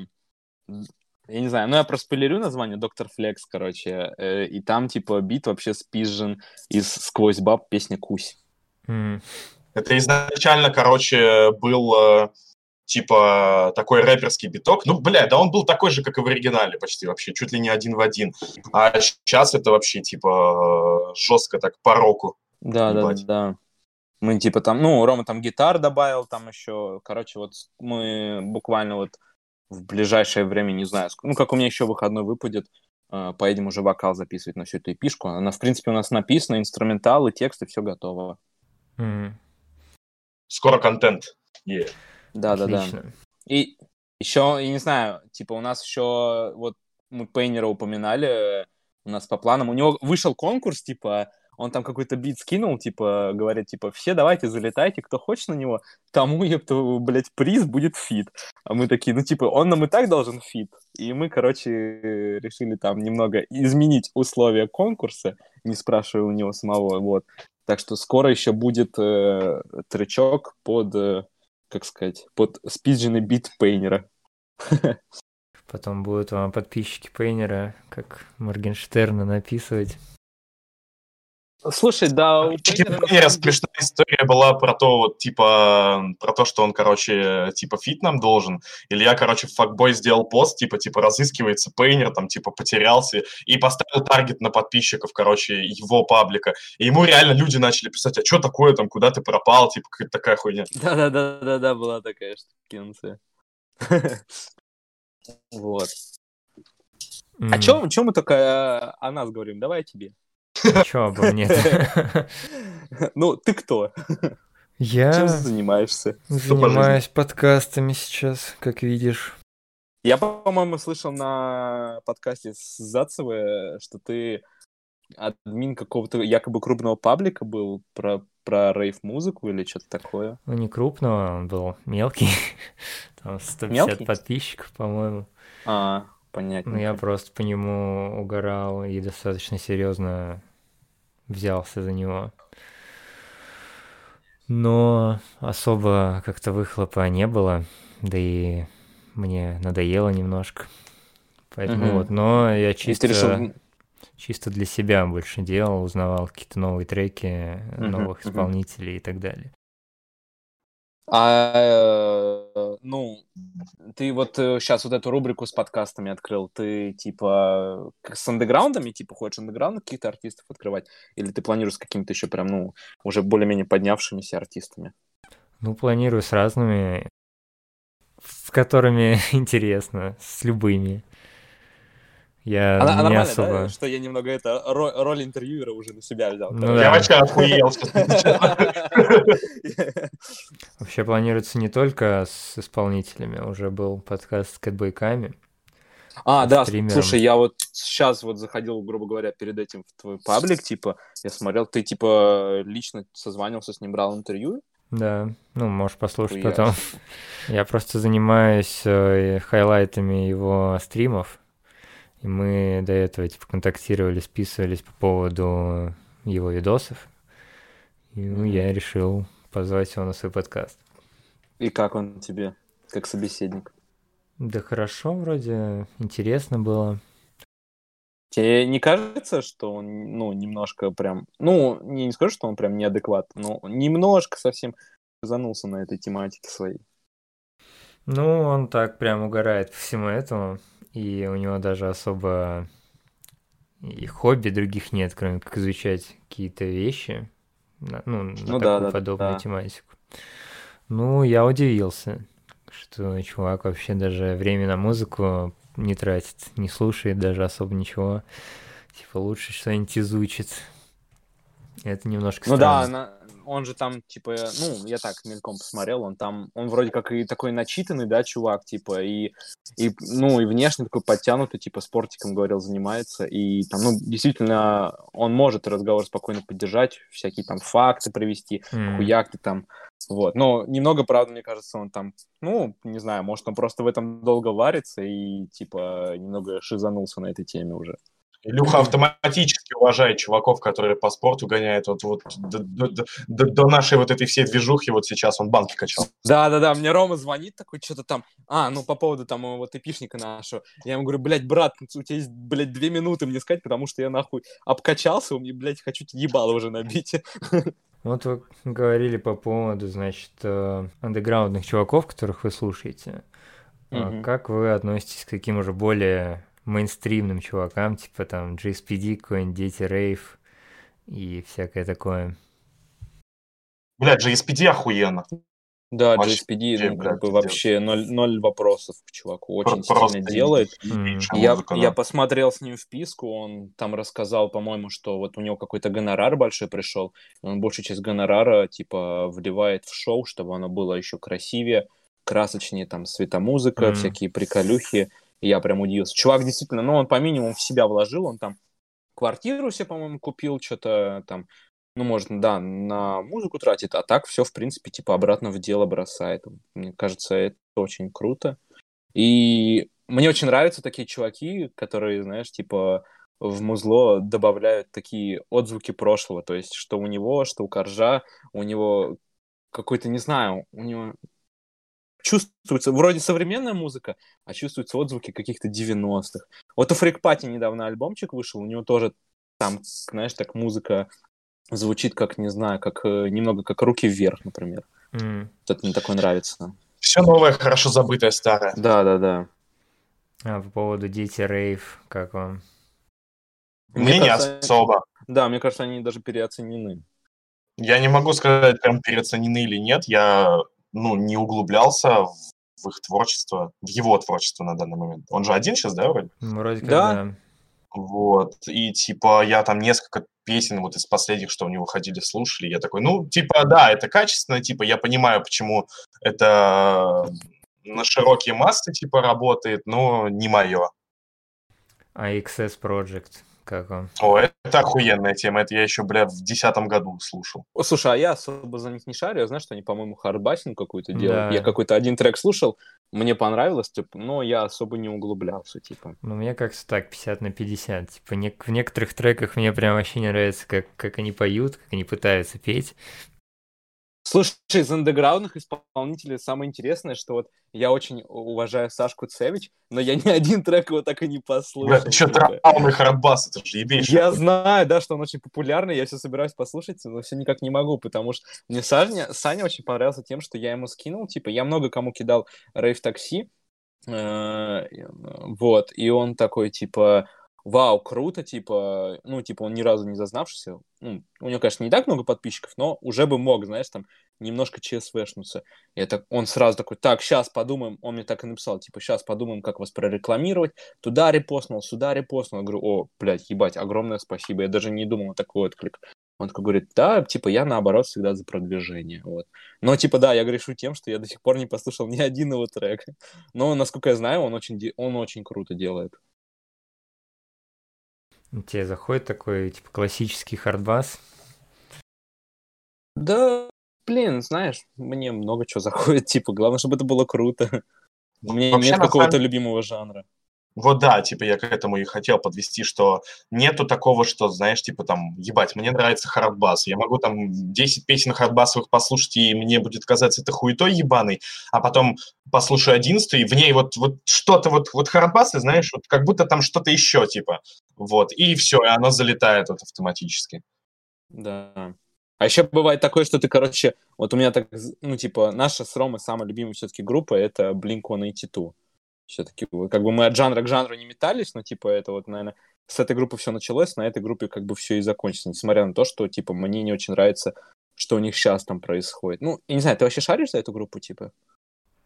Speaker 2: я не знаю, ну я проспойлерю название, Доктор Флекс, короче, э, и там, типа, бит вообще спизжен из «Сквозь баб» песня «Кусь».
Speaker 3: Mm. Это изначально, короче, был э, типа такой рэперский биток. Ну, бля, да он был такой же, как и в оригинале почти вообще, чуть ли не один в один. А сейчас это вообще типа жестко так по року.
Speaker 2: Да, да, да. Мы типа там, ну, Рома там гитар добавил, там еще, короче, вот мы буквально вот в ближайшее время, не знаю, ну, как у меня еще выходной выпадет, э, поедем уже вокал записывать на всю эту эпишку. Она, в принципе, у нас написана, инструменталы, тексты, все готово.
Speaker 1: Mm
Speaker 3: скоро контент. Yeah.
Speaker 2: Да, да, да. И еще, я не знаю, типа у нас еще, вот мы Пейнера упоминали, у нас по планам, у него вышел конкурс, типа, он там какой-то бит скинул, типа, говорит, типа, все давайте залетайте, кто хочет на него, тому, епта, блядь, приз будет фит. А мы такие, ну, типа, он нам и так должен фит. И мы, короче, решили там немного изменить условия конкурса, не спрашивая у него самого, вот. Так что скоро еще будет э, тречок под, э, как сказать, под спизженный бит Пейнера. [laughs]
Speaker 1: Потом будут вам подписчики Пейнера, как Моргенштерна, написывать.
Speaker 2: Слушай, да, на самом деле
Speaker 3: смешная история была про то, вот, типа, про то, что он, короче, типа, фит нам должен. Или я, короче, в факбой сделал пост, типа, типа, разыскивается Пейнер, там, типа, потерялся, и поставил таргет на подписчиков, короче, его паблика. И ему реально люди начали писать, а что такое там, куда ты пропал, типа, какая-то такая хуйня. [laughs]
Speaker 2: Да-да-да-да-да, была такая штукенция. [laughs] Вот. А
Speaker 1: М,
Speaker 2: чё, чё мы только э, о нас говорим? Давай о тебе.
Speaker 1: Чё обо мне [laughs]
Speaker 2: Ну, ты кто? Чем
Speaker 1: Я
Speaker 2: занимаешься?
Speaker 1: занимаюсь подкастами сейчас, как видишь.
Speaker 2: Я, по-моему, слышал на подкасте с Зацевой, что ты админ какого-то якобы крупного паблика был про, про рейв-музыку или что-то такое.
Speaker 1: Ну, не крупного, он был мелкий. [laughs] Там 150
Speaker 2: Мелкий?
Speaker 1: подписчиков, по-моему.
Speaker 2: А, понятно.
Speaker 1: Ну, я просто по нему угорал и достаточно серьезно взялся за него. Но особо как-то выхлопа не было, да и мне надоело немножко. Поэтому
Speaker 2: Мгм.
Speaker 1: вот, но я чисто,
Speaker 2: решил-
Speaker 1: чисто для себя больше делал, узнавал какие-то новые треки,
Speaker 2: Мгм,
Speaker 1: новых
Speaker 2: мгм.
Speaker 1: исполнителей и так далее.
Speaker 2: А, э, ну, ты вот сейчас вот эту рубрику с подкастами открыл, ты типа с андеграундами, типа хочешь андеграунд каких-то артистов открывать, или ты планируешь с какими-то еще прям, ну, уже более-менее поднявшимися артистами?
Speaker 1: Ну, планирую с разными, с которыми [laughs] интересно, с любыми. Я
Speaker 2: А, а
Speaker 1: не
Speaker 2: нормально,
Speaker 1: особо...
Speaker 2: да, что я немного это ро- роль интервьюера уже на себя взял?
Speaker 1: Ну
Speaker 3: Я
Speaker 1: да.
Speaker 3: вообще охуел.
Speaker 1: Вообще планируется не только с исполнителями, уже был подкаст с кэтбойками.
Speaker 2: А, да, слушай, я вот сейчас вот заходил, грубо говоря, перед этим в твой паблик, типа, я смотрел, ты, типа, лично созванивался с ним, брал интервью?
Speaker 1: Да, ну, можешь послушать
Speaker 2: Хуя.
Speaker 1: потом. Я просто занимаюсь э, хайлайтами его стримов, и мы до этого, типа, контактировали, списывались по поводу его видосов. И ну, я решил позвать его на свой подкаст.
Speaker 2: И как он тебе, как собеседник?
Speaker 1: Да хорошо, вроде интересно было.
Speaker 2: Тебе не кажется, что он, ну, немножко прям, ну, не, не скажу, что он прям неадекватный, но немножко совсем занулся на этой тематике своей.
Speaker 1: Ну, он так прям угорает по всему этому, и у него даже особо и хобби других нет, кроме как изучать какие-то вещи, на- ну, на
Speaker 2: Ну
Speaker 1: такую
Speaker 2: да,
Speaker 1: подобную
Speaker 2: да.
Speaker 1: тематику. Ну, я удивился, что чувак вообще даже время на музыку не тратит, не слушает даже особо ничего. Типа лучше что-нибудь изучит. Это немножко
Speaker 2: Ну да,
Speaker 1: странно.
Speaker 2: Он же там, типа, ну, я так мельком посмотрел, он там, он вроде как и такой начитанный, да, чувак, типа, и, и ну, и внешне такой подтянутый, типа, спортиком, говорил, занимается, и там, ну, действительно, он может разговор спокойно поддержать, всякие там факты привести,
Speaker 1: М.
Speaker 2: хуяк ты там, вот, но немного, правда, мне кажется, он там, ну, не знаю, может, он просто в этом долго варится и, типа, немного шизанулся на этой теме уже.
Speaker 3: Илюха автоматически уважает чуваков, которые по спорту гоняют. Вот, вот до, до- до- нашей вот этой всей движухи вот сейчас он банки качал.
Speaker 2: Да-да-да, мне Рома звонит такой, что-то там, а, ну, по поводу там э, вот эпишника нашего. Я ему говорю, блядь, брат, у тебя есть, блядь, две минуты мне сказать, потому что я, нахуй, обкачался, у меня, блядь, хочу тебе ебало уже набить. [laughs]
Speaker 1: Вот вы говорили по поводу, значит, э, андеграундных чуваков, которых вы слушаете.
Speaker 2: Мгм.
Speaker 1: Как вы относитесь к таким уже более мейнстримным чувакам, типа там GSPD, какой-нибудь Дети Рейв и всякое такое?
Speaker 3: Блядь, GSPD охуенно.
Speaker 2: Да,
Speaker 3: Вообще,
Speaker 2: GSPD, ну,
Speaker 3: блядь,
Speaker 2: как бы вообще ноль, ноль вопросов к чуваку, очень
Speaker 3: Про- просто
Speaker 2: сильно делает.
Speaker 3: ебейшая
Speaker 2: Я,
Speaker 3: музыка, да.
Speaker 2: я посмотрел с ним вписку, он там рассказал, по-моему, что вот у него какой-то гонорар большой пришел, и он большую часть гонорара, типа, вливает в шоу, чтобы оно было еще красивее, красочнее, там, светомузыка,
Speaker 1: Мгм.
Speaker 2: всякие приколюхи, я прям удивился. Чувак действительно, ну, он по минимуму в себя вложил, он там квартиру себе, по-моему, купил, что-то там, ну, может, да, на музыку тратит, а так все, в принципе, типа, обратно в дело бросает. Мне кажется, это очень круто. И мне очень нравятся такие чуваки, которые, знаешь, типа в музло добавляют такие отзвуки прошлого, то есть что у него, что у Коржа, у него какой-то, не знаю, у него чувствуется, вроде современная музыка, а чувствуются отзвуки каких-то 90-х. Вот у Фрикпати недавно альбомчик вышел, у него тоже там, знаешь, так музыка звучит как, не знаю, как э, немного как руки вверх, например. Вот Это мне такое нравится.
Speaker 3: Все новое, хорошо забытое старое.
Speaker 2: Да, да, да.
Speaker 1: А по поводу Дети Рейв, как вам?
Speaker 3: Мне, не
Speaker 2: кажется,
Speaker 3: особо.
Speaker 2: Да, мне кажется, они даже переоценены.
Speaker 3: Я не могу сказать, прям переоценены или нет. Я, ну, не углублялся в, в их творчество, в его творчество на данный момент. Он же один сейчас, да, вроде?
Speaker 1: Ну, Вроде как
Speaker 2: Да.
Speaker 1: да.
Speaker 3: Вот. И, типа, я там несколько песен вот из последних, что у него выходили, слушали. Я такой, ну, типа, да, это качественно, типа, я понимаю, почему это на широкие массы, типа, работает, но не мое.
Speaker 1: А XS Project, как вам?
Speaker 3: О, это охуенная тема. Это я еще, бля, в десятом году слушал.
Speaker 2: О, слушай, а я особо за них не шарю. Я знаю, что они, по-моему, хардбасинг какую-то делают.
Speaker 1: Да.
Speaker 2: Я какой-то один трек слушал, мне понравилось, типа, но я особо не углублялся, типа.
Speaker 1: Ну, мне как-то так, 50 на 50. Типа, не- в некоторых треках мне прям вообще не нравится, как, как они поют, как они пытаются петь.
Speaker 2: Слушай, из андеграундных исполнителей самое интересное, что вот я очень уважаю Сашку Цевич, но я ни один трек его так и не послушал.
Speaker 3: Бля, ты что, травмный хардбас, это же ебейший.
Speaker 2: Я знаю, да, что он очень популярный, я все собираюсь послушать, но все никак не могу, потому что мне Саня, Саня очень понравился тем, что я ему скинул, типа, я много кому кидал рейв такси, э, вот, и он такой, типа, вау, круто, типа, ну, типа, он ни разу не зазнавшийся, ну, у него, конечно, не так много подписчиков, но уже бы мог, знаешь, там, немножко ЧСВшнуться. И это он сразу такой, так, сейчас подумаем, он мне так и написал, типа, сейчас подумаем, как вас прорекламировать, туда репостнул, сюда репостнул. Я говорю, о, блядь, ебать, огромное спасибо. Я даже не думал на такой отклик. Он такой говорит, да, типа, я наоборот всегда за продвижение, вот. Но, типа, да, я грешу тем, что я до сих пор не послушал ни [laughs] один его трек. Но, насколько я знаю, он очень, он очень круто делает.
Speaker 1: Тебе заходит такой, типа, классический хардбас.
Speaker 2: Да, блин, знаешь, мне много чего [laughs] заходит, типа, главное, чтобы это было круто. У меня
Speaker 3: Вообще,
Speaker 2: нет какого-то
Speaker 3: самом-
Speaker 2: любимого жанра.
Speaker 3: Вот да, типа я к этому и хотел подвести, что нету такого, что, знаешь, типа там, ебать, мне нравится хардбас, я могу там 10 песен хардбасовых послушать, и мне будет казаться это хуетой ебаный, а потом послушаю 11 и в ней вот, вот что-то, вот, вот хардбасы, знаешь, вот как будто там что-то еще, типа, вот, и все, и оно залетает вот автоматически.
Speaker 2: Да. А еще бывает такое, что ты, короче, вот у меня так, ну, типа, наша с Ромой самая любимая все-таки группа — это Blink-182. Все-таки, как бы мы от жанра к жанру не метались, но, типа, это вот, наверное, с этой группы все началось, на этой группе как бы все и закончится, несмотря на то, что, типа, мне не очень нравится, что у них сейчас там происходит. Ну, я не знаю, ты вообще шаришь за эту группу, типа?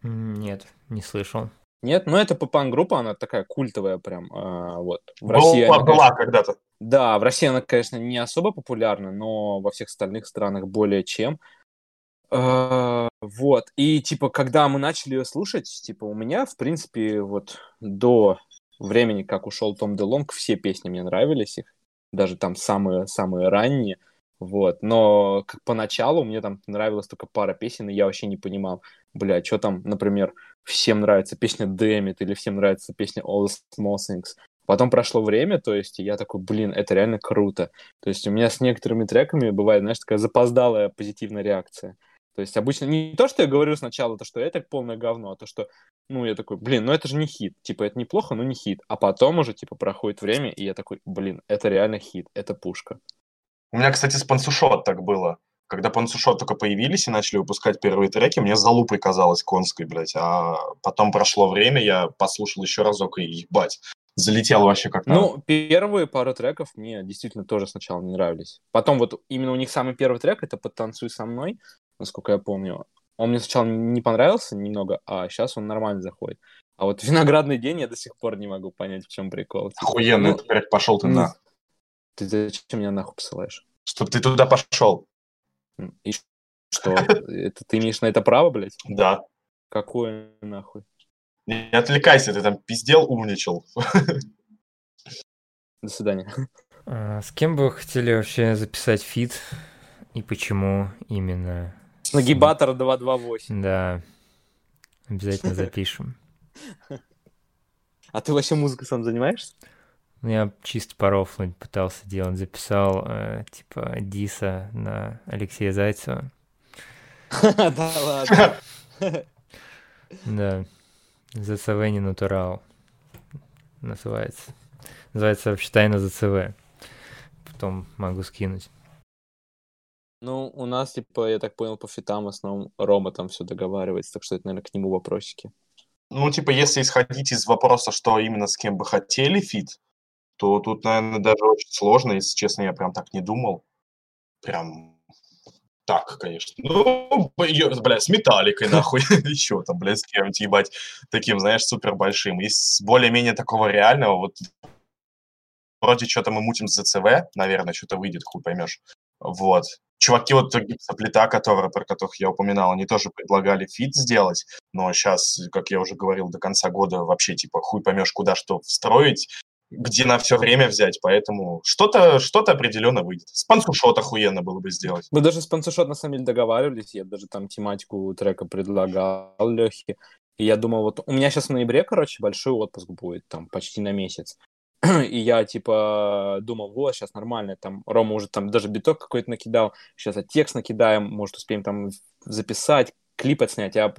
Speaker 1: Нет, не слышал.
Speaker 2: Нет? Ну, это попан-группа, она такая культовая прям, а, вот. В
Speaker 3: Была,
Speaker 2: России она,
Speaker 3: была
Speaker 2: конечно,
Speaker 3: когда-то.
Speaker 2: Да, в России она, конечно, не особо популярна, но во всех остальных странах более чем. Э, Вот. И, типа, когда мы начали ее слушать, типа, у меня, в принципе, вот до времени, как ушел Том Делонг, все песни мне нравились их. Даже там самые-самые ранние. Вот. Но как поначалу мне там нравилась только пара песен, и я вообще не понимал, бля, что там, например, всем нравится песня It, или всем нравится песня All the Small Things. Потом прошло время, то есть я такой, блин, это реально круто. То есть у меня с некоторыми треками бывает, знаешь, такая запоздалая позитивная реакция. То есть обычно не то, что я говорю сначала, то, что это полное говно, а то, что, ну, я такой, блин, ну это же не хит. Типа, это неплохо, но не хит. А потом уже, типа, проходит время, и я такой, блин, это реально хит, это пушка.
Speaker 3: У меня, кстати, с Пансушот так было. Когда Пансушот только появились и начали выпускать первые треки, мне залупой казалось конской, блядь. А потом прошло время, я послушал еще разок и ебать. Залетел вообще как надо.
Speaker 2: Ну, первые пару треков мне действительно тоже сначала не нравились. Потом вот именно у них самый первый трек, это «Подтанцуй со мной», насколько я помню. Он мне сначала не понравился немного, а сейчас он нормально заходит. А вот «Виноградный день» я до сих пор не могу понять, в чем прикол. Типа,
Speaker 3: Охуенно,
Speaker 2: ну,
Speaker 3: это, блядь, пошел ты
Speaker 2: ну,
Speaker 3: на.
Speaker 2: Ты зачем меня нахуй посылаешь?
Speaker 3: Чтоб ты туда пошел.
Speaker 2: И что? Это ты имеешь на это право, блядь?
Speaker 3: Да.
Speaker 2: Какое нахуй?
Speaker 3: Не отвлекайся, ты там пиздел, умничал. [laughs]
Speaker 2: До свидания.
Speaker 1: А с кем бы вы хотели вообще записать фит? И почему именно?
Speaker 2: Нагибатор 228.
Speaker 1: Да, обязательно [laughs] запишем.
Speaker 2: А ты вообще музыкой сам занимаешься?
Speaker 1: Ну, Я чисто порофлать пытался делать. Записал, э, типа, диса на Алексея Зайцева. [laughs]
Speaker 2: Да ладно.
Speaker 1: Да. ЗЦВ не натурал. Называется. Называется вообще тайна ЗЦВ. Потом могу скинуть.
Speaker 2: Ну, у нас, типа, я так понял, по фитам в основном Рома там все договаривается, так что это, наверное, к нему вопросики.
Speaker 3: Ну, типа, если исходить из вопроса, что именно с кем бы хотели фит, то тут, наверное, даже очень сложно, если честно, я прям так не думал. Прям так, конечно. Ну, бля, с Металликой, нахуй, [laughs] еще там, бля, с кем-нибудь, ебать, таким, знаешь, супер большим. И с более-менее такого реального, вот вроде что-то мы мутим с ЗЦВ, наверное, что-то выйдет, хуй поймешь. Вот. Чуваки, вот гипсоплита, которые, про которых я упоминал, они тоже предлагали фит сделать, но сейчас, как я уже говорил, до конца года вообще, типа, хуй поймешь, куда что встроить, где на все время взять, поэтому что-то что определенно выйдет. Спансушот охуенно было бы сделать.
Speaker 2: Мы даже спансушот на самом деле договаривались, я даже там тематику трека предлагал Лехе, и я думал, вот у меня сейчас в ноябре, короче, большой отпуск будет, там, почти на месяц. [clears throat] И я, типа, думал, вот, сейчас нормально, там, Рома уже там даже биток какой-то накидал, сейчас текст накидаем, может, успеем там записать, клип отснять. Я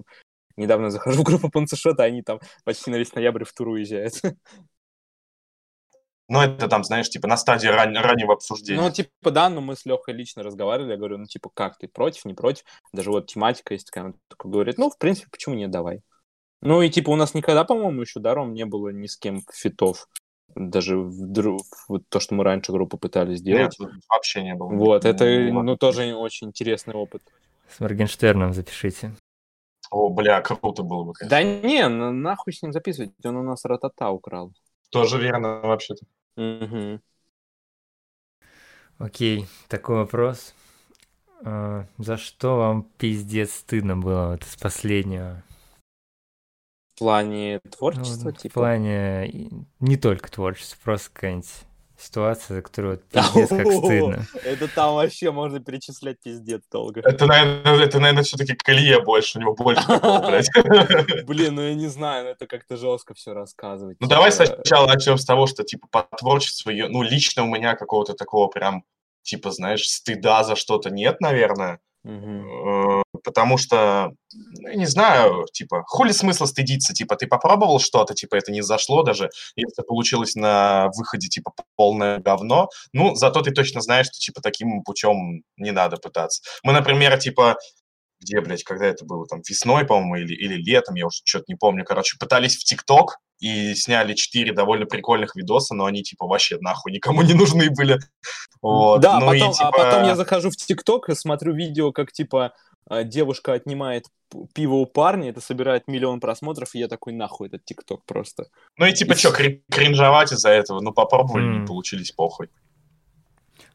Speaker 2: недавно захожу в группу Панцешота, они там почти на весь ноябрь в тур уезжают. [laughs]
Speaker 3: Ну, это там, знаешь, типа на стадии ран- раннего обсуждения.
Speaker 2: Ну, типа, да, но мы с Лехой лично разговаривали, я говорю, ну, типа, как ты, против, не против? Даже вот тематика есть такая, он такой говорит, ну, в принципе, почему нет, давай. Ну, и, типа, у нас никогда, по-моему, еще даром не было ни с кем фитов. Даже в, вот то, что мы раньше группу пытались сделать.
Speaker 3: Нет, вообще не было.
Speaker 2: Вот, это, ну, тоже очень интересный опыт.
Speaker 1: С Моргенштерном запишите.
Speaker 3: О, бля, круто было бы,
Speaker 2: конечно. Да не, нахуй с ним записывать, он у нас ратата украл.
Speaker 3: Тоже верно, вообще-то.
Speaker 2: Угу.
Speaker 1: Окей, такой вопрос. А, за что вам пиздец стыдно было вот из последнего?
Speaker 2: В плане творчества, ну, типа?
Speaker 1: В плане не только творчества, просто какая-нибудь ситуация, за которую вот [laughs] пиздец как стыдно. [laughs]
Speaker 2: Это там вообще можно перечислять пиздец долго.
Speaker 3: Это, наверное, это, наверное все-таки Колье больше, у него больше [laughs]
Speaker 2: Блин, ну я не знаю, ну это как-то жестко все рассказывать.
Speaker 3: Ну давай сначала начнем с того, что типа по творчеству, ну лично у меня какого-то такого прям, типа, знаешь, стыда за что-то нет, наверное.
Speaker 2: Угу.
Speaker 3: Потому что, ну, не знаю, типа, хули смысла стыдиться? Типа, ты попробовал что-то, типа, это не зашло даже, если получилось на выходе, типа, полное говно, ну, зато ты точно знаешь, что, типа, таким путем не надо пытаться. Мы, например, типа, где, блядь, когда это было, там, весной, по-моему, или, или летом, я уже что-то не помню, короче, пытались в ТикТок и сняли четыре довольно прикольных видоса, но они, типа, вообще нахуй никому не нужны были. Вот.
Speaker 2: Да,
Speaker 3: ну,
Speaker 2: потом,
Speaker 3: и, типа...
Speaker 2: а потом я захожу в ТикТок и смотрю видео, как, типа, а, девушка отнимает пиво у парня, это собирает миллион просмотров, и я такой, нахуй этот ТикТок просто.
Speaker 3: Ну и типа, и... что, кринжовать из-за этого? Ну, попробовали, mm. не получились, похуй.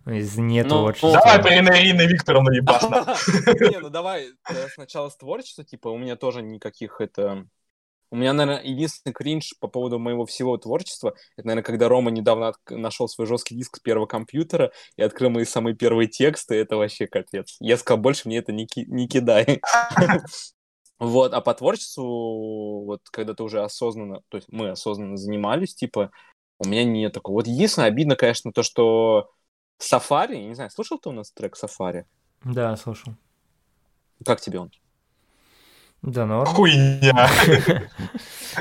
Speaker 1: Из не творчества.
Speaker 3: Ну, давай по Ирина Викторовна ебать. [laughs]
Speaker 2: Не, ну давай э, сначала с творчества, типа, у меня тоже никаких это... У меня, наверное, единственный кринж по поводу моего всего творчества, это, наверное, когда Рома недавно от... нашел свой жесткий диск с первого компьютера и открыл мои самые первые тексты, это вообще капец. Я сказал, больше мне это не, ки... не кидай. [laughs] Вот, а по творчеству, вот когда ты уже осознанно, то есть мы осознанно занимались, типа, у меня нет такого. Вот единственное обидно, конечно, то, что Сафари, не знаю, слушал ты у нас трек Сафари?
Speaker 1: Да, слушал.
Speaker 2: Как тебе он?
Speaker 1: Да, норм.
Speaker 3: Хуйня. [laughs]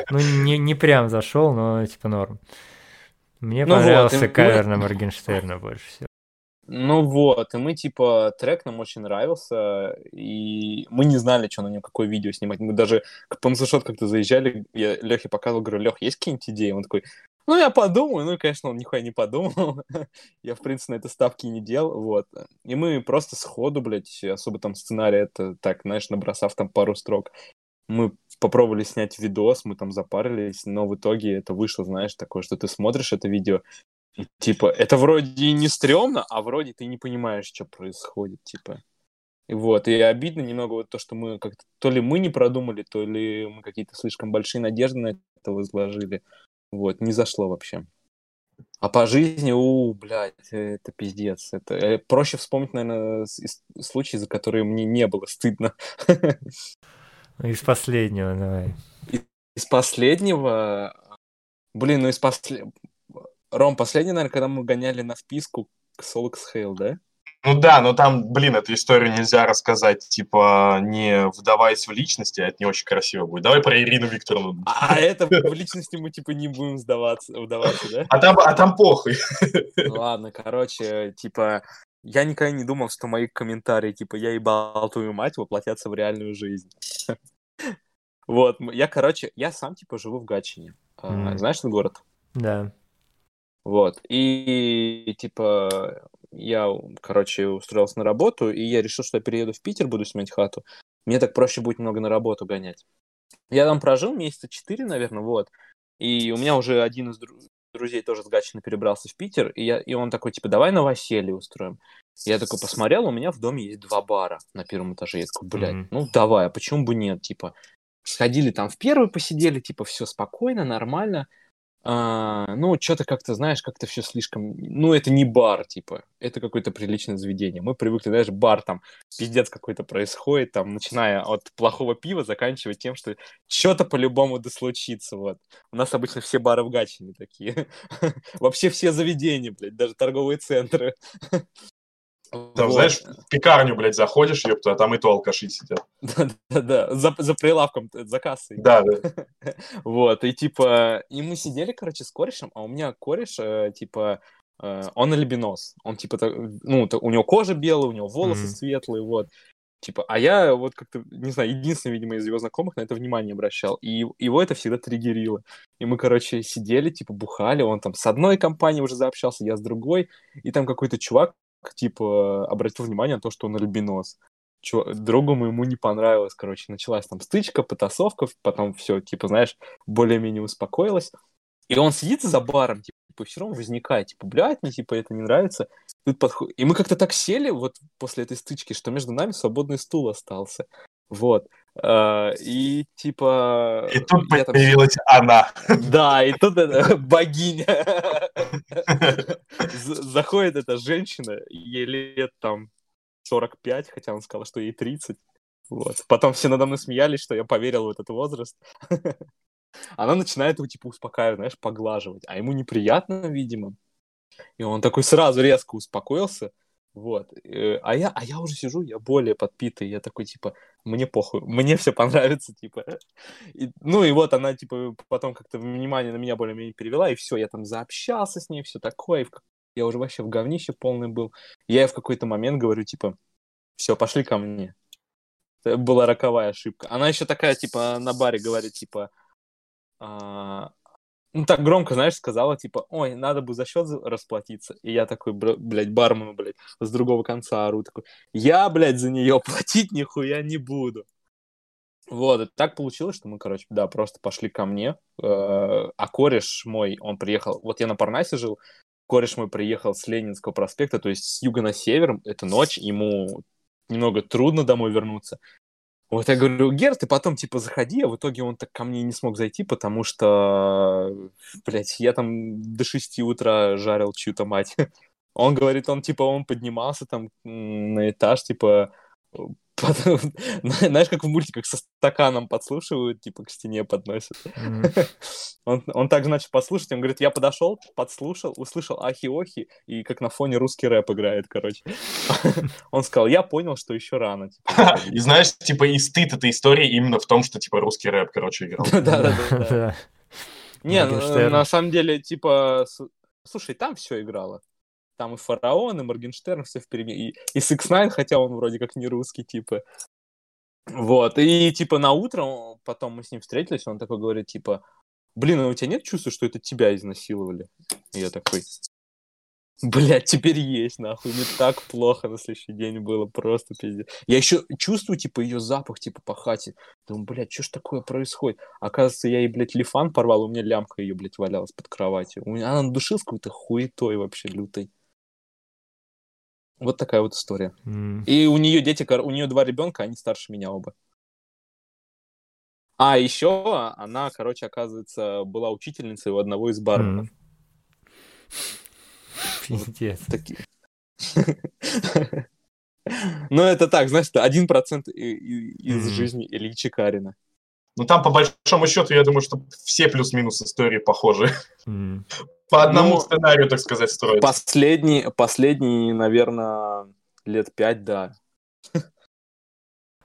Speaker 1: Ну, не, не прям зашел, но типа норм. Мне ну понравился вот, кавер на Моргенштерна больше всего.
Speaker 2: Ну вот, и мы, типа, трек нам очень нравился, и мы не знали, что на нем, какое видео снимать. Мы даже к Панцешот как-то заезжали, я Лехе показывал, говорю, Лех, есть какие-нибудь идеи? Он такой, ну, я подумаю. Ну, конечно, он нихуя не подумал. [laughs] я, в принципе, на это ставки не делал, вот. И мы просто сходу, блядь, особо там сценарий, это так, знаешь, набросав там пару строк, мы попробовали снять видос, мы там запарились, но в итоге это вышло, знаешь, такое, что ты смотришь это видео, и, типа, это вроде и не стрёмно, а вроде ты не понимаешь, что происходит, типа. И вот, и обидно немного вот то, что мы как-то, то ли мы не продумали, то ли мы какие-то слишком большие надежды на это возложили. Вот, не зашло вообще. А по жизни, у, блядь, это пиздец. Это э, проще вспомнить, наверное, случаи, за которые мне не было стыдно.
Speaker 1: Ну, из последнего, давай.
Speaker 2: Из последнего... Блин, ну из последнего... Ром, последний, наверное, когда мы гоняли на вписку к Solix Hale, да?
Speaker 3: Ну да, но там, блин, эту историю нельзя рассказать, типа, не вдаваясь в личности, а это не очень красиво будет. Давай про Ирину Викторовну.
Speaker 2: А это в личности мы, типа, не будем сдаваться, вдаваться, да?
Speaker 3: А там, а там похуй.
Speaker 2: Ладно, короче, типа, я никогда не думал, что мои комментарии, типа, я ебал твою мать, воплотятся в реальную жизнь. Вот, я, короче, я сам, типа, живу в Гатчине. А, знаешь этот город?
Speaker 1: Да.
Speaker 2: Вот, и, типа, я, короче, устроился на работу, и я решил, что я перееду в Питер, буду снимать хату. Мне так проще будет много на работу гонять. Я там прожил месяца четыре, наверное, вот. И у меня уже один из друзей тоже с Гатчины перебрался в Питер, и, я, и он такой, типа, давай новоселье устроим. Я такой посмотрел, у меня в доме есть два бара на первом этаже. Я такой, блядь, mm-hmm. ну давай, а почему бы нет? Типа, сходили там в первый, посидели, типа, все спокойно, нормально. А, ну, что-то как-то, знаешь, как-то все слишком... Ну, это не бар, типа, это какое-то приличное заведение. Мы привыкли, знаешь, бар там, пиздец какой-то происходит, там, начиная от плохого пива, заканчивая тем, что что-то по-любому да случится, вот. У нас обычно все бары в Гатчине такие. [laughs] Вообще все заведения, блядь, даже торговые центры. [laughs]
Speaker 3: Там, вот. знаешь, в пекарню, блядь, заходишь, ёпта, а там и то алкаши сидят. [laughs]
Speaker 2: Да-да-да, за, за прилавком, э, за кассой.
Speaker 3: Да, да. [laughs]
Speaker 2: Вот, и типа, и мы сидели, короче, с корешем, а у меня кореш, э, типа, э, он альбинос. Он, типа, ну, у него кожа белая, у него волосы mm-hmm. светлые, вот. Типа, а я вот как-то, не знаю, единственный, видимо, из его знакомых на это внимание обращал. И его это всегда триггерило. И мы, короче, сидели, типа, бухали. Он там с одной компанией уже заобщался, я с другой. И там какой-то чувак типа, обратил внимание на то, что он альбинос. Чё, другу моему не понравилось, короче, началась там стычка, потасовка, потом все, типа, знаешь, более-менее успокоилось. И он сидит за баром, типа, все равно возникает, типа, блядь, мне, типа, это не нравится. Тут подход... И мы как-то так сели вот после этой стычки, что между нами свободный стул остался. Вот. Uh, и типа...
Speaker 3: И тут появилась там... она.
Speaker 2: Да, и тут это богиня. Заходит эта женщина, ей лет там 45, хотя он сказал, что ей 30. Вот. Потом все надо мной смеялись, что я поверил в этот возраст. Она начинает его, типа, успокаивать, знаешь, поглаживать. А ему неприятно, видимо. И он такой сразу резко успокоился, вот. Э, а я, а я уже сижу, я более подпитый, я такой, типа, мне похуй, мне все понравится, типа. И, ну и вот она, типа, потом как-то внимание на меня более-менее перевела, и все, я там заобщался с ней, все такое, в... я уже вообще в говнище полный был. Я в какой-то момент говорю, типа, все, пошли ко мне. Это была роковая ошибка. Она еще такая, типа, на баре говорит, типа, а, ну, так громко, знаешь, сказала, типа, ой, надо бы за счет расплатиться. И я такой, блядь, бармену, блядь, с другого конца ору, такой, я, блядь, за нее платить нихуя не буду. Вот, так получилось, что мы, короче, да, просто пошли ко мне, э, а кореш мой, он приехал, вот я на Парнасе жил, кореш мой приехал с Ленинского проспекта, то есть с юга на север, это ночь, ему немного трудно домой вернуться, вот я говорю, Гер, ты потом, типа, заходи, а в итоге он так ко мне не смог зайти, потому что, блядь, я там до 6 утра жарил чью-то мать. [laughs] Он говорит, он, типа, он поднимался там на этаж, типа, Потом, [laughs] знаешь, как в мультиках со стаканом подслушивают, типа к стене подносят. [laughs] Он, он так, значит, послушать, он говорит, я подошел, подслушал, услышал ахи-охи, и как на фоне русский рэп играет, короче. [laughs] он сказал, я понял, что еще рано.
Speaker 3: Типа, и знаешь, типа, и стыд этой истории именно в том, что, типа, русский рэп, короче, играл.
Speaker 2: Да-да-да. Не, на самом деле, типа, слушай, там все играло. Там и Фараон, и Моргенштерн, все впереди. И, и 6 ix хотя он вроде как не русский, типа. Вот, и типа на утро, потом мы с ним встретились, он такой говорит, типа, блин, а у тебя нет чувства, что это тебя изнасиловали? И я такой, Блять, теперь есть, нахуй. Не так плохо на следующий день было, просто пиздец. Я еще чувствую, типа, ее запах, типа, по хате. Думаю, блядь, что ж такое происходит? Оказывается, я ей, блядь, лифан порвал, у меня лямка ее, блядь, валялась под кроватью. У меня она надушилась какой-то хуетой вообще лютой. Вот такая вот история. Mm. И у нее дети, у нее два ребенка, они старше меня оба. А еще она, короче, оказывается, была учительницей у одного из барменов.
Speaker 1: Пиздец.
Speaker 2: Такие. [laughs] Ну, это так, знаешь, это один процент из жизни Ильи Чекарина.
Speaker 3: Ну, там, по большому счету, я думаю, что все плюс-минус истории похожи. По одному ну, сценарию, так сказать, строят.
Speaker 2: Последний, последний, наверное, лет пять, да.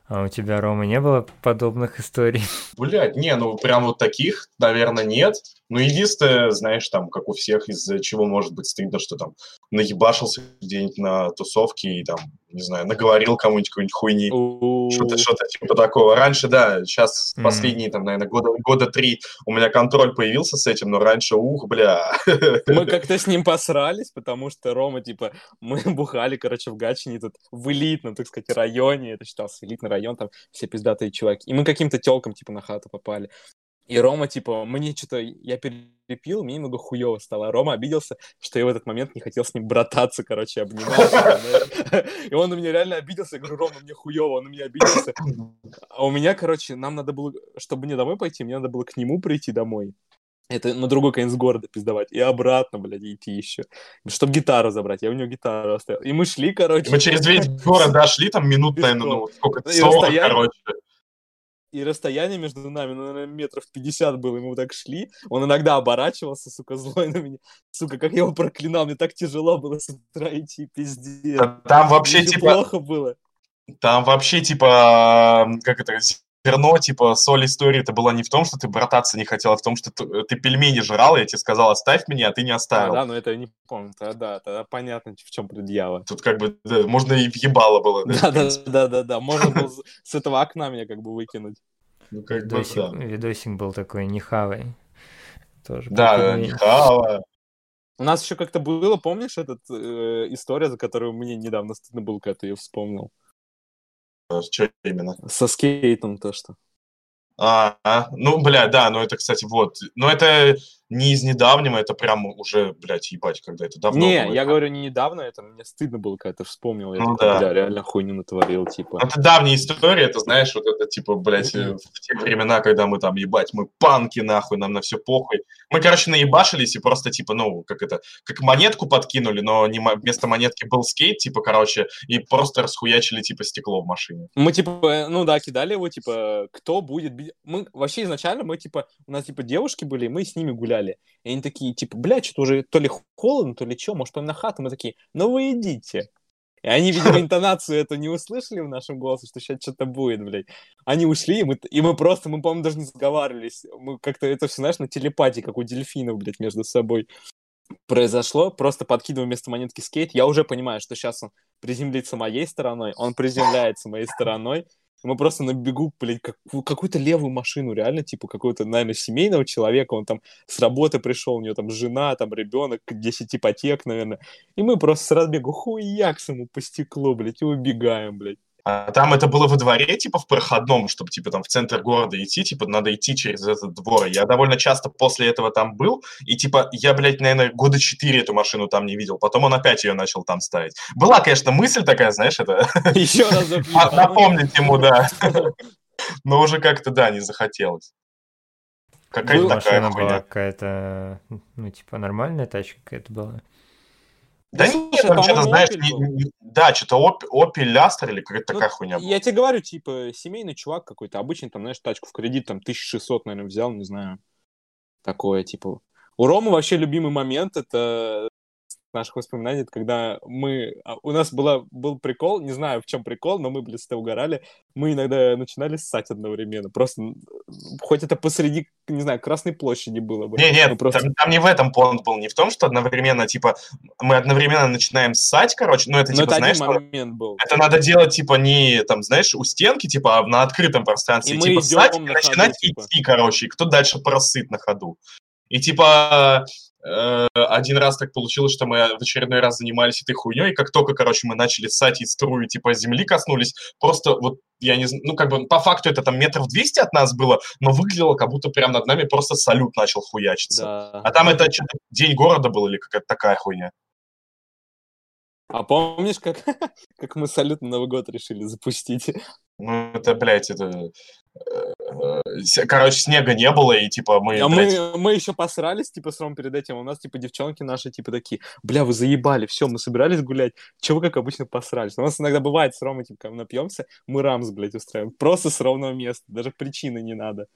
Speaker 1: А у тебя, Рома, не было подобных историй?
Speaker 3: Блядь, не, ну прям вот таких, наверное, нет. Ну, единственное, знаешь, там, как у всех, из-за чего может быть стыдно, что там наебашился где-нибудь на тусовке и там, не знаю, наговорил кому-нибудь какой-нибудь хуйни. Что-то, что-то типа такого. Раньше, да, сейчас
Speaker 1: Мгм.
Speaker 3: последние, там, наверное, года, года три у меня контроль появился с этим, но раньше, ух, бля.
Speaker 2: Мы [laughs] как-то с ним посрались, потому что Рома, типа, мы [laughs] бухали, короче, в Гатчине тут в элитном, так сказать, районе, это считался элитный район, там все пиздатые чуваки. И мы каким-то телкам, типа, на хату попали. И Рома, типа, мне что-то, я перепил, мне немного хуево стало. А Рома обиделся, что я в этот момент не хотел с ним брататься, короче, обниматься. И он на меня реально обиделся. Я говорю, Рома, мне хуево, он на меня обиделся. А у меня, короче, нам надо было, чтобы мне домой пойти, мне надо было к нему прийти домой. Это на другой конец города пиздавать. И обратно, блядь, идти еще. Чтобы гитару забрать. Я у него гитару оставил. И мы шли, короче.
Speaker 3: Мы через весь город дошли, там минут, наверное, ну, сколько,
Speaker 2: И
Speaker 3: 40,
Speaker 2: расстояние.
Speaker 3: короче.
Speaker 2: И расстояние между нами, ну, наверное, метров 50 было. И мы вот так шли. Он иногда оборачивался, сука, злой на меня. Сука, как я его проклинал. Мне так тяжело было с утра идти, пиздец.
Speaker 3: Там вообще,
Speaker 2: Мне
Speaker 3: типа,
Speaker 2: плохо было.
Speaker 3: Там вообще, типа, как это, зерно, типа, соль истории это была не в том, что ты брататься не хотел, а в том, что ты, ты пельмени жрал, я тебе сказал, оставь меня, а ты не
Speaker 2: А,
Speaker 3: оставил.
Speaker 2: да, но это я не помню. Тогда, тогда понятно, в чем предъява.
Speaker 3: Тут как бы, да, можно и въебало было.
Speaker 2: Да, да, да, да, да. Можно было с- этого окна меня как бы выкинуть.
Speaker 3: Ну, как бы,
Speaker 1: Видосик,
Speaker 3: да.
Speaker 1: видосик был такой, не хавай. Тоже
Speaker 3: Да,
Speaker 1: прикольный.
Speaker 3: Нихава.
Speaker 2: У нас еще как-то было, помнишь, этот э, история, за которую мне недавно стыдно было, когда ты ее вспомнил?
Speaker 3: Что именно?
Speaker 2: Со скейтом то, что.
Speaker 3: А, а, ну, бля, да, ну это, кстати, вот. Но это не из недавнего, это прям уже, блядь, ебать, когда это давно
Speaker 2: не,
Speaker 3: было.
Speaker 2: я говорю не недавно, это мне стыдно было, когда ты вспомнил. Я
Speaker 3: Ну
Speaker 2: такой,
Speaker 3: да.
Speaker 2: бля, реально хуйню натворил, типа.
Speaker 3: Это давняя история, это, знаешь, вот это, типа, блядь, э, в те времена, когда мы там, ебать, мы панки, нахуй, нам на все похуй. Мы, короче, наебашились и просто, типа, ну, как это, как монетку подкинули, но не вместо монетки был скейт, типа, короче, и просто расхуячили, типа, стекло в машине.
Speaker 2: Мы, типа, э, ну да, кидали его, типа, кто будет бить. Мы вообще изначально, мы, типа, у нас, типа, девушки были, и мы с ними гуляли. И они такие, типа, бля, что-то уже то ли холодно, то ли что, может, пойдем на хату? Мы такие, ну вы идите. И они, видимо, [laughs] интонацию эту не услышали в нашем голосе, что сейчас что-то будет, блядь. Они ушли, и мы, и мы просто, мы, по-моему, даже не сговаривались. Мы как-то это все, знаешь, на телепатии, как у дельфинов, блядь, между собой произошло. Просто подкидываем вместо монетки скейт. Я уже понимаю, что сейчас он приземлится моей стороной, он приземляется моей стороной. Мы просто на бегу, блядь, как, какую-то левую машину, реально, типа, какого-то, наверное, семейного человека, он там с работы пришел, у него там жена, там ребенок, 10 ипотек, наверное. И мы просто с разбегу хуякс ему по стеклу, блядь, и убегаем, блядь.
Speaker 3: А там это было во дворе, типа, в проходном, чтобы, типа, там в центр города идти, типа, надо идти через этот двор. Я довольно часто после этого там был, и, типа, я, блядь, наверное, года четыре эту машину там не видел. Потом он опять ее начал там ставить. Была, конечно, мысль такая, знаешь, это...
Speaker 2: Еще разок.
Speaker 3: А, Напомнить ему, да. [laughs] Но уже как-то, да, не захотелось. Какая-то такая
Speaker 1: Машина была какая-то, ну, типа, нормальная тачка какая-то была.
Speaker 3: Да
Speaker 2: Да
Speaker 3: нет, там что-то, знаешь, не- да, что-то Opel Astra или какая-то
Speaker 2: Ну,
Speaker 3: такая хуйня была.
Speaker 2: Я тебе говорю, типа, семейный чувак какой-то, обычный, там, знаешь, тачку в кредит, там, 1600, наверное, взял, не знаю. Такое, типа. У Ромы вообще любимый момент, это наших воспоминаний, это когда мы... а, У нас была, был прикол, не знаю, в чем прикол, но мы, блин, с угорали. Мы иногда начинали ссать одновременно. Просто, хоть это посреди, не знаю, Красной площади было бы.
Speaker 3: Не, нет,
Speaker 2: просто-
Speaker 3: там, там не в этом понт был, не в том, что одновременно, типа, мы одновременно начинаем ссать, короче, ну это,
Speaker 2: Но
Speaker 3: типа,
Speaker 2: это
Speaker 3: знаешь,
Speaker 2: один
Speaker 3: что-
Speaker 2: момент был.
Speaker 3: это надо делать, типа, не, там, знаешь, у стенки, типа, а на открытом пространстве,
Speaker 2: И
Speaker 3: типа, ссать и
Speaker 2: на ходу,
Speaker 3: начинать
Speaker 2: типа.
Speaker 3: идти, короче, и кто дальше просыт на ходу. И, типа, один раз так получилось, что мы в очередной раз занимались этой хуйней, и как только, короче, мы начали ссать и струи, типа, земли коснулись, просто вот, я не знаю, ну, как бы, по факту это там метров 200 от нас было, но выглядело, как будто прям над нами просто салют начал хуячиться.
Speaker 2: Да.
Speaker 3: А там это что-то день города был или какая-то такая хуйня?
Speaker 2: А помнишь, как, [laughs] как мы салют на Новый год решили запустить?
Speaker 3: Ну, это, блядь, это... Короче, снега не было, и, типа, мы,
Speaker 2: А
Speaker 3: блядь,
Speaker 2: мы, мы еще посрались, типа, с Ром перед этим. У нас, типа, девчонки наши, типа, такие, бля, вы заебали, все, мы собирались гулять. Чего как обычно, посрались? У нас иногда бывает с Ромой, типа, когда мы напьемся, мы рамс, блядь, устраиваем. Просто с ровного места, даже причины не надо.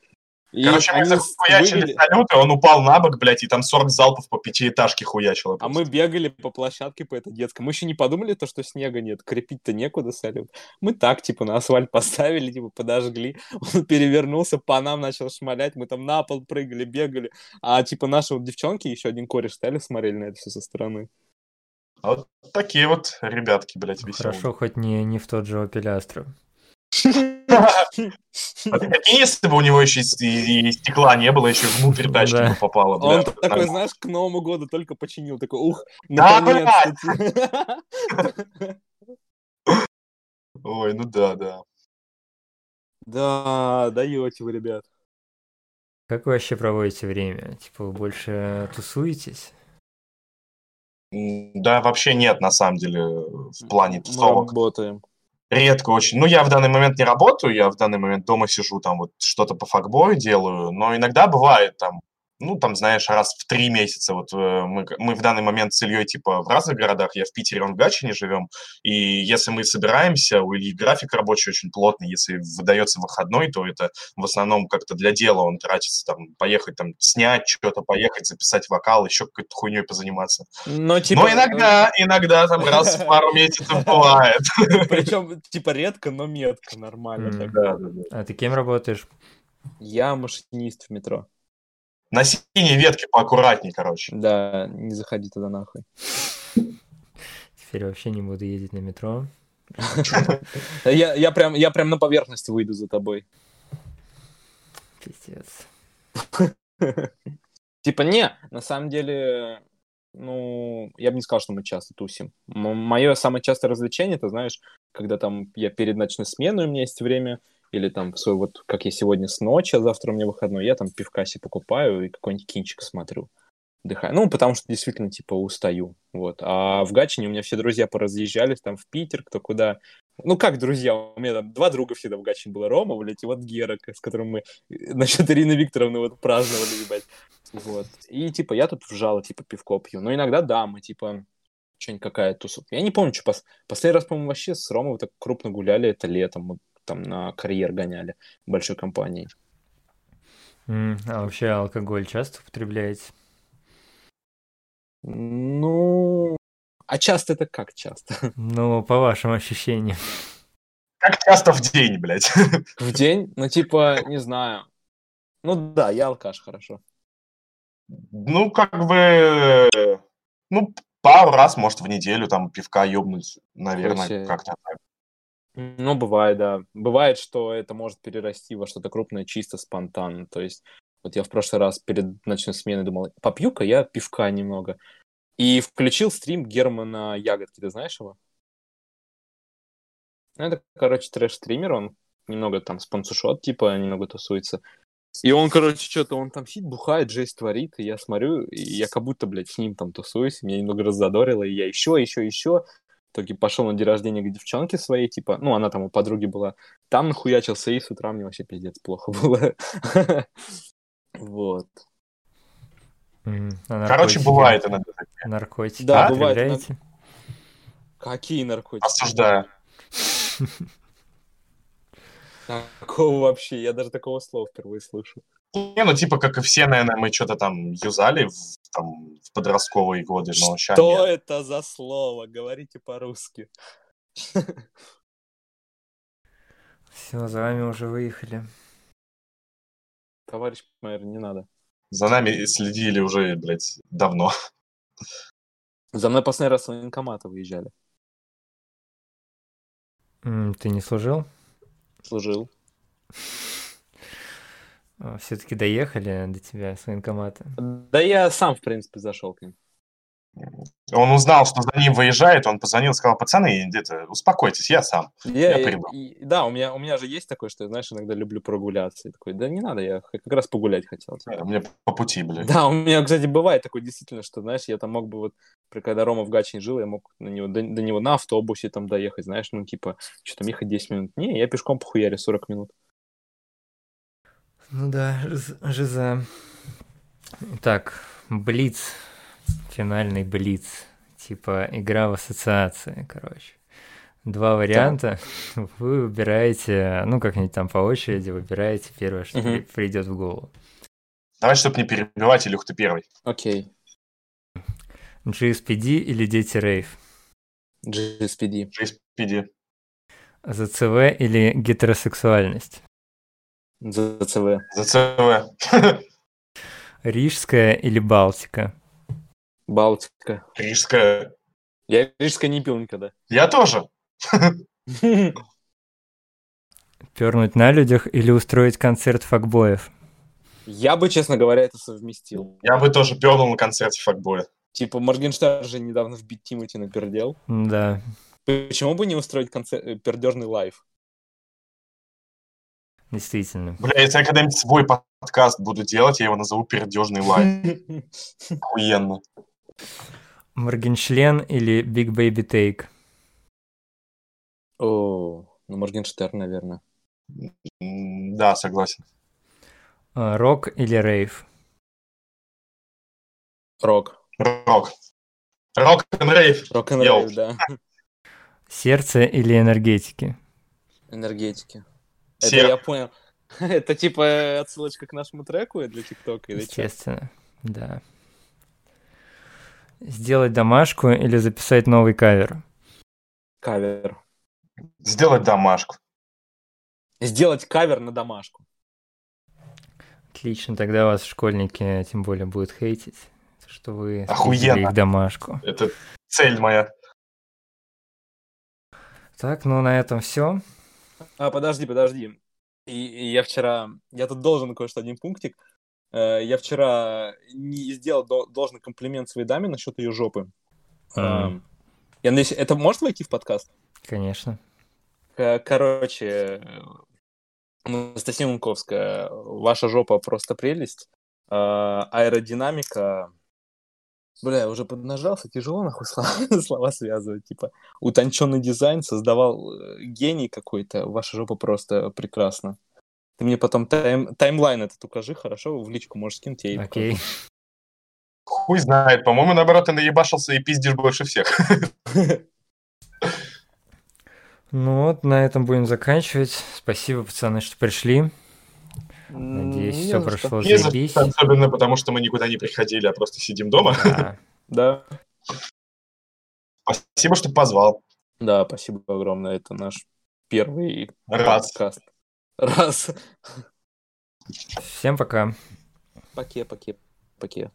Speaker 2: И
Speaker 3: Короче, мы захуячили
Speaker 2: вывели-
Speaker 3: салют, и он упал на бок, блядь, и там 40 залпов по пятиэтажке хуячило.
Speaker 2: А мы бегали по площадке по этой детской. Мы еще не подумали, то, что снега нет. Крепить-то некуда салют. Мы так, типа, на асфальт [laughs] поставили, типа, подожгли. Он перевернулся, по нам начал шмалять. Мы там на пол прыгали, бегали. А, типа, наши вот девчонки, еще один кореш стояли, смотрели на это все со стороны.
Speaker 3: Вот такие вот ребятки, блядь, веселые.
Speaker 1: Хорошо, хоть не, не в тот же Opel [laughs] Astra.
Speaker 3: Прикинь, если бы у него еще и, стекла не было, еще внутрь тачки
Speaker 1: Да.
Speaker 3: бы попало.
Speaker 2: Он такой, знаешь, к Новому году только починил. Такой, ух,
Speaker 3: Да,
Speaker 2: наконец-то.
Speaker 3: Ой, ну да, да.
Speaker 2: Да, даете вы, ребят.
Speaker 1: Как вы вообще проводите время? Типа, вы больше тусуетесь?
Speaker 3: Да, вообще нет, на самом деле, в плане
Speaker 2: Мы
Speaker 3: тусовок.
Speaker 2: работаем.
Speaker 3: Редко очень. Ну, я в данный момент не работаю, я в данный момент дома сижу, там вот что-то по факбою делаю, но иногда бывает там, ну, там, знаешь, раз в три месяца. Вот э, мы, мы в данный момент с Ильей, типа, в разных городах, я в Питере, он в Гатчине живем, и если мы собираемся, у Ильи график рабочий очень плотный, если выдается выходной, то это в основном как-то для дела он тратится, там, поехать, там, снять что-то, поехать, записать вокал, еще какой-то хуйней позаниматься.
Speaker 2: Но, типа,
Speaker 3: Но иногда, иногда там раз в [laughs] пару месяцев бывает.
Speaker 2: Причем, типа, редко, но метко, нормально.
Speaker 1: А ты кем работаешь?
Speaker 2: Я машинист в метро.
Speaker 3: На синей ветке поаккуратней, короче.
Speaker 2: Да, не заходи туда нахуй.
Speaker 1: Теперь вообще не буду ездить на метро.
Speaker 2: Я, я, прям, я прям на поверхность выйду за тобой.
Speaker 1: Пиздец. [laughs]
Speaker 2: Типа, не, на самом деле, ну, я бы не сказал, что мы часто тусим. Мое самое частое развлечение, ты знаешь, когда там я перед ночной сменой, у меня есть время, или там свой вот, как я сегодня с ночи, а завтра у меня выходной, я там пивка себе покупаю и какой-нибудь кинчик смотрю. Дыхаю. Ну, потому что действительно, типа, устаю. Вот. А в Гатчине у меня все друзья поразъезжались там в Питер, кто куда. Ну, как друзья? У меня там два друга всегда в Гатчине было. Рома, блядь, и вот Гера, с которым мы насчет Ирины Викторовны вот праздновали, ебать. Вот. И, типа, я тут вжал, типа, пивко пью. Но иногда, да, мы, типа, что-нибудь какая тусовка. Я не помню, что пос... последний раз, по-моему, вообще с Ромой так крупно гуляли, это летом. Мы там на карьер гоняли большой компанией.
Speaker 1: М, А вообще алкоголь часто употребляете?
Speaker 2: Ну, а часто это как часто? [laughs]
Speaker 1: Ну, по вашим ощущениям.
Speaker 3: Как часто в день, блядь. [laughs]
Speaker 2: В день? Ну, типа, не знаю. Ну да, я алкаш, хорошо.
Speaker 3: Ну, как бы... Ну, пару раз, может, в неделю там пивка ёбнуть, наверное, как-то так.
Speaker 2: Ну, бывает, да. Бывает, что это может перерасти во что-то крупное чисто спонтанно. То есть, вот я в прошлый раз перед ночной сменой думал, попью-ка я пивка немного. И включил стрим Германа Ягодки, ты знаешь его? Ну, это, короче, трэш-стример, он немного там спонсушот, типа, немного тусуется. И он, короче, что-то, он там сидит, бухает, жесть творит, и я смотрю, и я как будто, блядь, с ним там тусуюсь, меня немного раззадорило, и я еще, еще, еще. В итоге пошел на день рождения к девчонке своей, типа, ну, она там у подруги была. Там нахуячился, и с утра мне вообще пиздец плохо [laughs] было. Вот.
Speaker 1: А
Speaker 3: Короче, бывает иногда.
Speaker 1: Наркотики
Speaker 2: Да, бывает. Какие наркотики?
Speaker 3: Осуждаю.
Speaker 2: Такого вообще, я даже такого слова впервые слышу.
Speaker 3: Не, ну, типа, как и все, наверное, мы что-то там юзали в, там, в подростковые годы, но ща
Speaker 2: Что
Speaker 3: нет.
Speaker 2: это за слово? Говорите по-русски.
Speaker 1: Все, за вами уже выехали.
Speaker 2: Товарищ мэр, не надо.
Speaker 3: За нами следили уже, блядь, давно.
Speaker 2: За мной последний раз с военкомата выезжали.
Speaker 1: М, Ты не служил?
Speaker 2: Служил.
Speaker 1: Все-таки доехали до тебя с военкомата.
Speaker 2: Да я сам, в принципе, зашел к ним.
Speaker 3: Он узнал, что за ним выезжает, он позвонил, сказал, пацаны, где-то успокойтесь, я сам.
Speaker 2: Я,
Speaker 3: Я приду.
Speaker 2: и- да, у меня, у меня же есть такое, что я, знаешь, иногда люблю прогуляться. И такой, да не надо, я как раз погулять хотел. типа.
Speaker 3: Мне по пути, блядь.
Speaker 2: Да, у меня, кстати, бывает такое действительно, что, знаешь, я там мог бы вот, при- когда Рома в Гатчине жил, я мог на него, до, до него на автобусе там доехать, знаешь, ну, типа, что там ехать 10 минут. Не, я пешком похуярю 40 минут.
Speaker 1: Ну да, жиз- жиза. Итак, Блиц. Финальный Блиц. Типа игра в ассоциации, короче. два варианта. Вы выбираете, ну, как-нибудь там по очереди выбираете первое, что при- придет в голову.
Speaker 3: Давай, чтобы не перебивать, Илюх, ты первый.
Speaker 2: Окей.
Speaker 1: GSPD или Дети Рейв?
Speaker 2: GSPD.
Speaker 3: GSPD.
Speaker 1: ЗЦВ или гетеросексуальность?
Speaker 2: ЗЦВ.
Speaker 3: ЗЦВ. [laughs]
Speaker 1: Рижская или Балтика?
Speaker 2: Балтика.
Speaker 3: Рижская.
Speaker 2: Я рижское не пил никогда.
Speaker 3: Я тоже. [laughs]
Speaker 1: Пернуть на людях или устроить концерт факбоев?
Speaker 2: Я бы, честно говоря, это совместил.
Speaker 3: Я бы тоже пернул на концерте факбоя.
Speaker 2: Типа Моргенштерн же недавно в бит Тимати напердел.
Speaker 1: Да,
Speaker 2: Почему бы не устроить концерт, э, пердежный лайв?
Speaker 1: Действительно.
Speaker 3: Бля, если я когда-нибудь свой подкаст буду делать, я его назову «Пердежный лайв». [laughs] Охуенно.
Speaker 1: Моргенчлен или Big Baby Tape?
Speaker 2: О, ну Моргенштерн, наверное.
Speaker 3: Да, согласен.
Speaker 1: А, Рок или рейв?
Speaker 2: Рок.
Speaker 3: Рок. Рок and рейв.
Speaker 2: Рок н
Speaker 3: Йоу.
Speaker 2: да.
Speaker 1: Сердце или энергетики?
Speaker 2: Энергетики. Это я понял. [laughs] Это типа отсылочка к нашему треку для ТикТока или?
Speaker 1: Естественно, да. Сделать домашку или записать новый кавер?
Speaker 2: Кавер.
Speaker 3: Сделать домашку.
Speaker 2: Сделать кавер на домашку.
Speaker 1: Отлично, тогда вас школьники тем более будут хейтить, что вы
Speaker 3: Охуенно.
Speaker 1: их домашку.
Speaker 3: Это цель моя.
Speaker 1: Так, ну на этом все.
Speaker 2: А, подожди, подожди. И, и я вчера... Я тут должен кое-что один пунктик. Э, Я вчера не сделал до- должный комплимент своей даме насчет ее жопы. Эм, Я надеюсь, это может войти в подкаст?
Speaker 1: Конечно.
Speaker 2: Короче, э, Анастасия Лунковская, ваша жопа просто прелесть. Э, Аэродинамика... Бля, я уже поднажался, тяжело нахуй слова, [laughs] слова связывать. Типа, утонченный дизайн создавал э, гений какой-то. Ваша жопа просто прекрасна. Ты мне потом тайм- таймлайн этот укажи, хорошо? В личку можешь скинуть, я ей
Speaker 1: Окей.
Speaker 3: Хуй знает. По-моему, наоборот, ты наебашился и пиздишь больше всех. [laughs]
Speaker 1: Ну вот, на этом будем заканчивать. Спасибо, пацаны, что пришли. Надеюсь,
Speaker 2: Не
Speaker 1: все
Speaker 2: что.
Speaker 1: прошло
Speaker 3: Не за
Speaker 1: заебись.
Speaker 3: что, особенно потому, что мы никуда не приходили, а просто сидим дома.
Speaker 1: Да. [laughs]
Speaker 2: Да.
Speaker 3: Спасибо, что позвал.
Speaker 2: Да, спасибо огромное. Это наш первый
Speaker 3: Раз.
Speaker 2: подкаст. Раз.
Speaker 1: Всем пока.
Speaker 2: Поке, поке, поке.